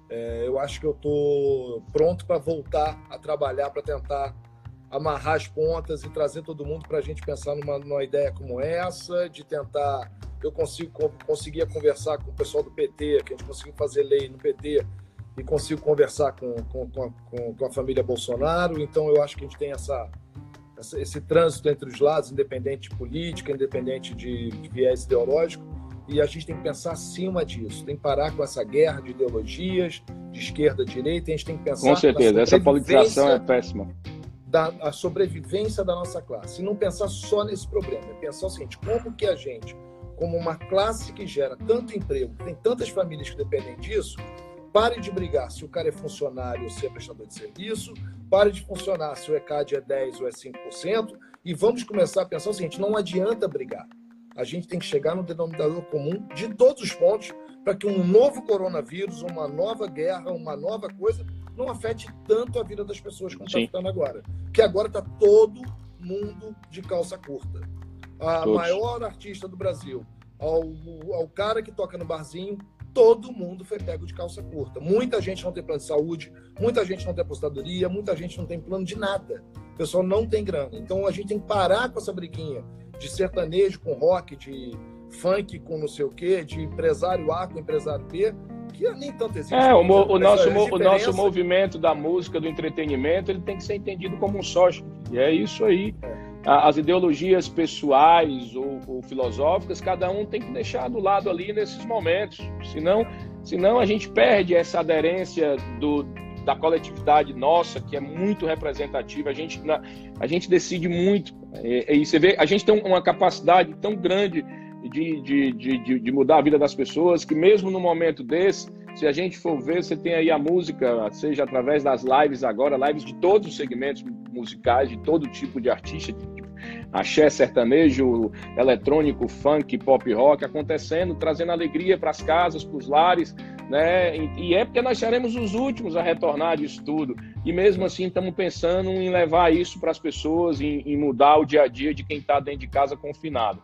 é, eu acho que eu estou pronto para voltar a trabalhar, para tentar amarrar as pontas e trazer todo mundo para a gente pensar numa, numa, ideia como essa, de tentar. Eu consigo conseguia conversar com o pessoal do PT, que a gente conseguiu fazer lei no PT, e consigo conversar com, com, com, a, com a família Bolsonaro. Então, eu acho que a gente tem essa, essa esse trânsito entre os lados, independente de política, independente de, de viés ideológico, e a gente tem que pensar acima disso, tem que parar com essa guerra de ideologias, de esquerda direita, a gente tem que pensar. Com certeza, essa politização é péssima. Da a sobrevivência da nossa classe. E não pensar só nesse problema, é pensar o seguinte: como que a gente, como uma classe que gera tanto emprego, tem tantas famílias que dependem disso, pare de brigar se o cara é funcionário ou se é prestador de serviço, pare de funcionar se o ECAD é 10% ou é 5%, e vamos começar a pensar o seguinte: não adianta brigar a gente tem que chegar no denominador comum de todos os pontos para que um novo coronavírus, uma nova guerra, uma nova coisa não afete tanto a vida das pessoas como está ficando agora. Que agora está todo mundo de calça curta. A todos. maior artista do Brasil, ao, ao cara que toca no barzinho, todo mundo foi pego de calça curta. Muita gente não tem plano de saúde, muita gente não tem apostadoria, muita gente não tem plano de nada. O pessoal não tem grana. Então a gente tem que parar com essa briguinha de sertanejo com rock, de funk com não sei o quê, de empresário A com empresário B, que nem tanto existe. É, o, o nosso, o nosso movimento da música, do entretenimento, ele tem que ser entendido como um sócio. E é isso aí. É. As ideologias pessoais ou, ou, filosóficas, cada um tem que deixar do lado ali nesses momentos. Senão, senão a gente perde essa aderência do, da coletividade nossa, que é muito representativa. A gente, a gente decide muito. E, e você vê, a gente tem uma capacidade tão grande de, de, de, de, mudar a vida das pessoas que, mesmo no momento desse, se a gente for ver, você tem aí a música, seja através das lives agora, lives de todos os segmentos musicais, de todo tipo de artista, de axé, sertanejo, eletrônico, funk, pop rock acontecendo, trazendo alegria para as casas, para os lares, né? E é porque nós seremos os últimos a retornar disso tudo. E mesmo assim estamos pensando em levar isso para as pessoas, em, em, mudar o dia a dia de quem está dentro de casa confinado.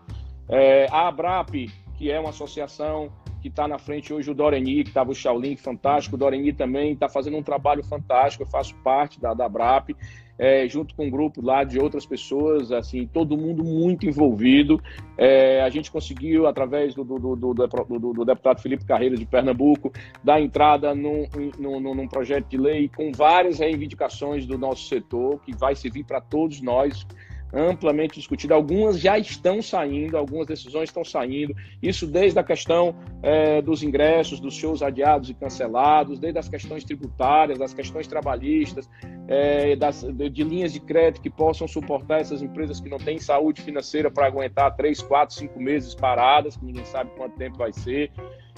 É, a Abrap, que é uma associação que está na frente hoje o Doreni, que estava o Shaolin, fantástico. O Doreni também está fazendo um trabalho fantástico. Eu faço parte da, da Abrap é, junto com um grupo lá de outras pessoas, assim, todo mundo muito envolvido. É, a gente conseguiu, através do, do, do, do, deputado Felipe Carreira de Pernambuco, dar entrada num, num, num projeto de lei com várias reivindicações do nosso setor, que vai servir para todos nós amplamente discutida. Algumas já estão saindo, algumas decisões estão saindo. Isso desde a questão é, dos ingressos, dos shows adiados e cancelados, desde as questões tributárias, das questões trabalhistas, é, das, de, de, linhas de crédito que possam suportar essas empresas que não têm saúde financeira para aguentar três, quatro, cinco meses paradas, que ninguém sabe quanto tempo vai ser.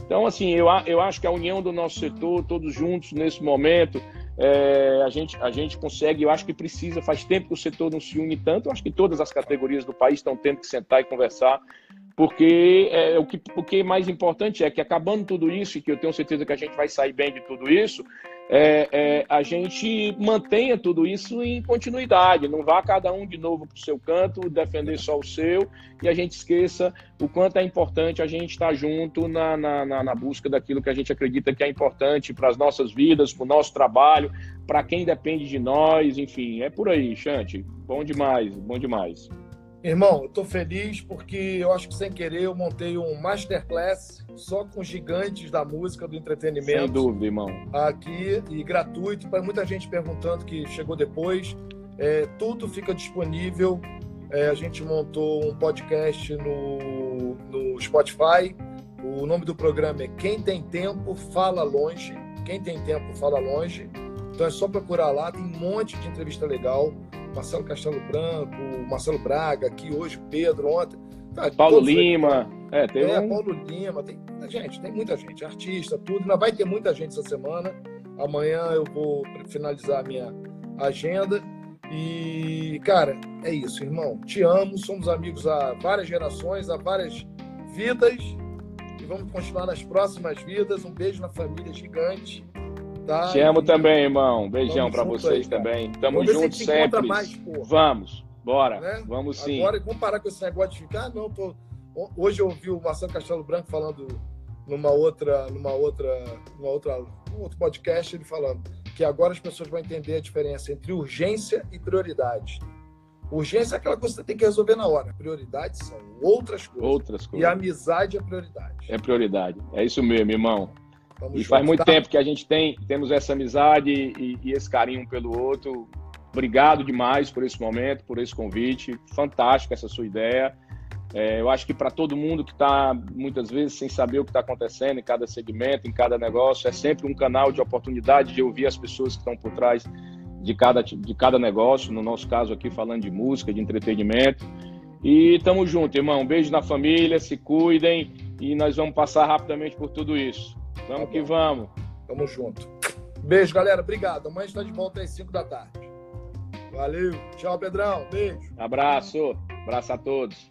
Então, assim, eu, eu acho que a união do nosso setor, todos juntos nesse momento, é, a, gente, a gente consegue, eu acho que precisa, faz tempo que o setor não se une tanto, eu acho que todas as categorias do país estão tendo que sentar e conversar, porque é, o, que, o que é mais importante é que acabando tudo isso, e que eu tenho certeza que a gente vai sair bem de tudo isso, é, é, a gente mantenha tudo isso em continuidade, não vá cada um de novo para o seu canto, defender só o seu, e a gente esqueça o quanto é importante a gente estar junto na, na, na busca daquilo que a gente acredita que é importante para as nossas vidas, para o nosso trabalho, para quem depende de nós, enfim, é por aí, Chante. Bom demais, bom demais. Irmão, eu estou feliz porque eu acho que sem querer eu montei um masterclass só com gigantes da música, do entretenimento. Sem dúvida, irmão. Aqui e gratuito para muita gente perguntando que chegou depois. É, tudo fica disponível. É, a gente montou um podcast no, no Spotify. O nome do programa é Quem Tem Tempo Fala Longe. Quem tem tempo fala longe. Então é só procurar lá, tem um monte de entrevista legal. Marcelo Castelo Branco, Marcelo Braga, aqui hoje, Pedro, ontem. Tá, Paulo Lima. É, tem é, um... Paulo Lima, tem gente, tem muita gente, artista, tudo. Ainda vai ter muita gente essa semana. Amanhã eu vou finalizar a minha agenda. E, cara, é isso, irmão. Te amo, somos amigos há várias gerações, há várias vidas. E vamos continuar nas próximas vidas. Um beijo na família gigante. Tá? Te amo também, irmão. Beijão para vocês aí, também. Tamo junto sempre. Mais, vamos, bora. Né? Vamos sim. Agora, vamos parar com esse negócio de ficar, não, tô... Hoje eu ouvi o Marcelo Castelo Branco falando numa outra, numa outra, numa outra, um outro podcast, ele falando: que agora as pessoas vão entender a diferença entre urgência e prioridade. Urgência é aquela coisa que você tem que resolver na hora. Prioridades são outras coisas. Outras coisas. E amizade é prioridade. É prioridade. É isso mesmo, irmão. E faz muito tá? tempo que a gente tem, temos essa amizade e, e, esse carinho um pelo outro. Obrigado demais por esse momento, por esse convite. Fantástica essa sua ideia. É, eu acho que para todo mundo que está, muitas vezes, sem saber o que está acontecendo em cada segmento, em cada negócio, é sempre um canal de oportunidade de ouvir as pessoas que estão por trás de cada, de cada negócio, no nosso caso aqui falando de música, de entretenimento. E tamo junto, irmão. Um beijo na família, se cuidem e nós vamos passar rapidamente por tudo isso. Vamos tá que vamos. Tamo junto. Beijo, galera. Obrigado. Amanhã está de volta às 5 da tarde. Valeu. Tchau, Pedrão. Beijo. Abraço. Abraço a todos.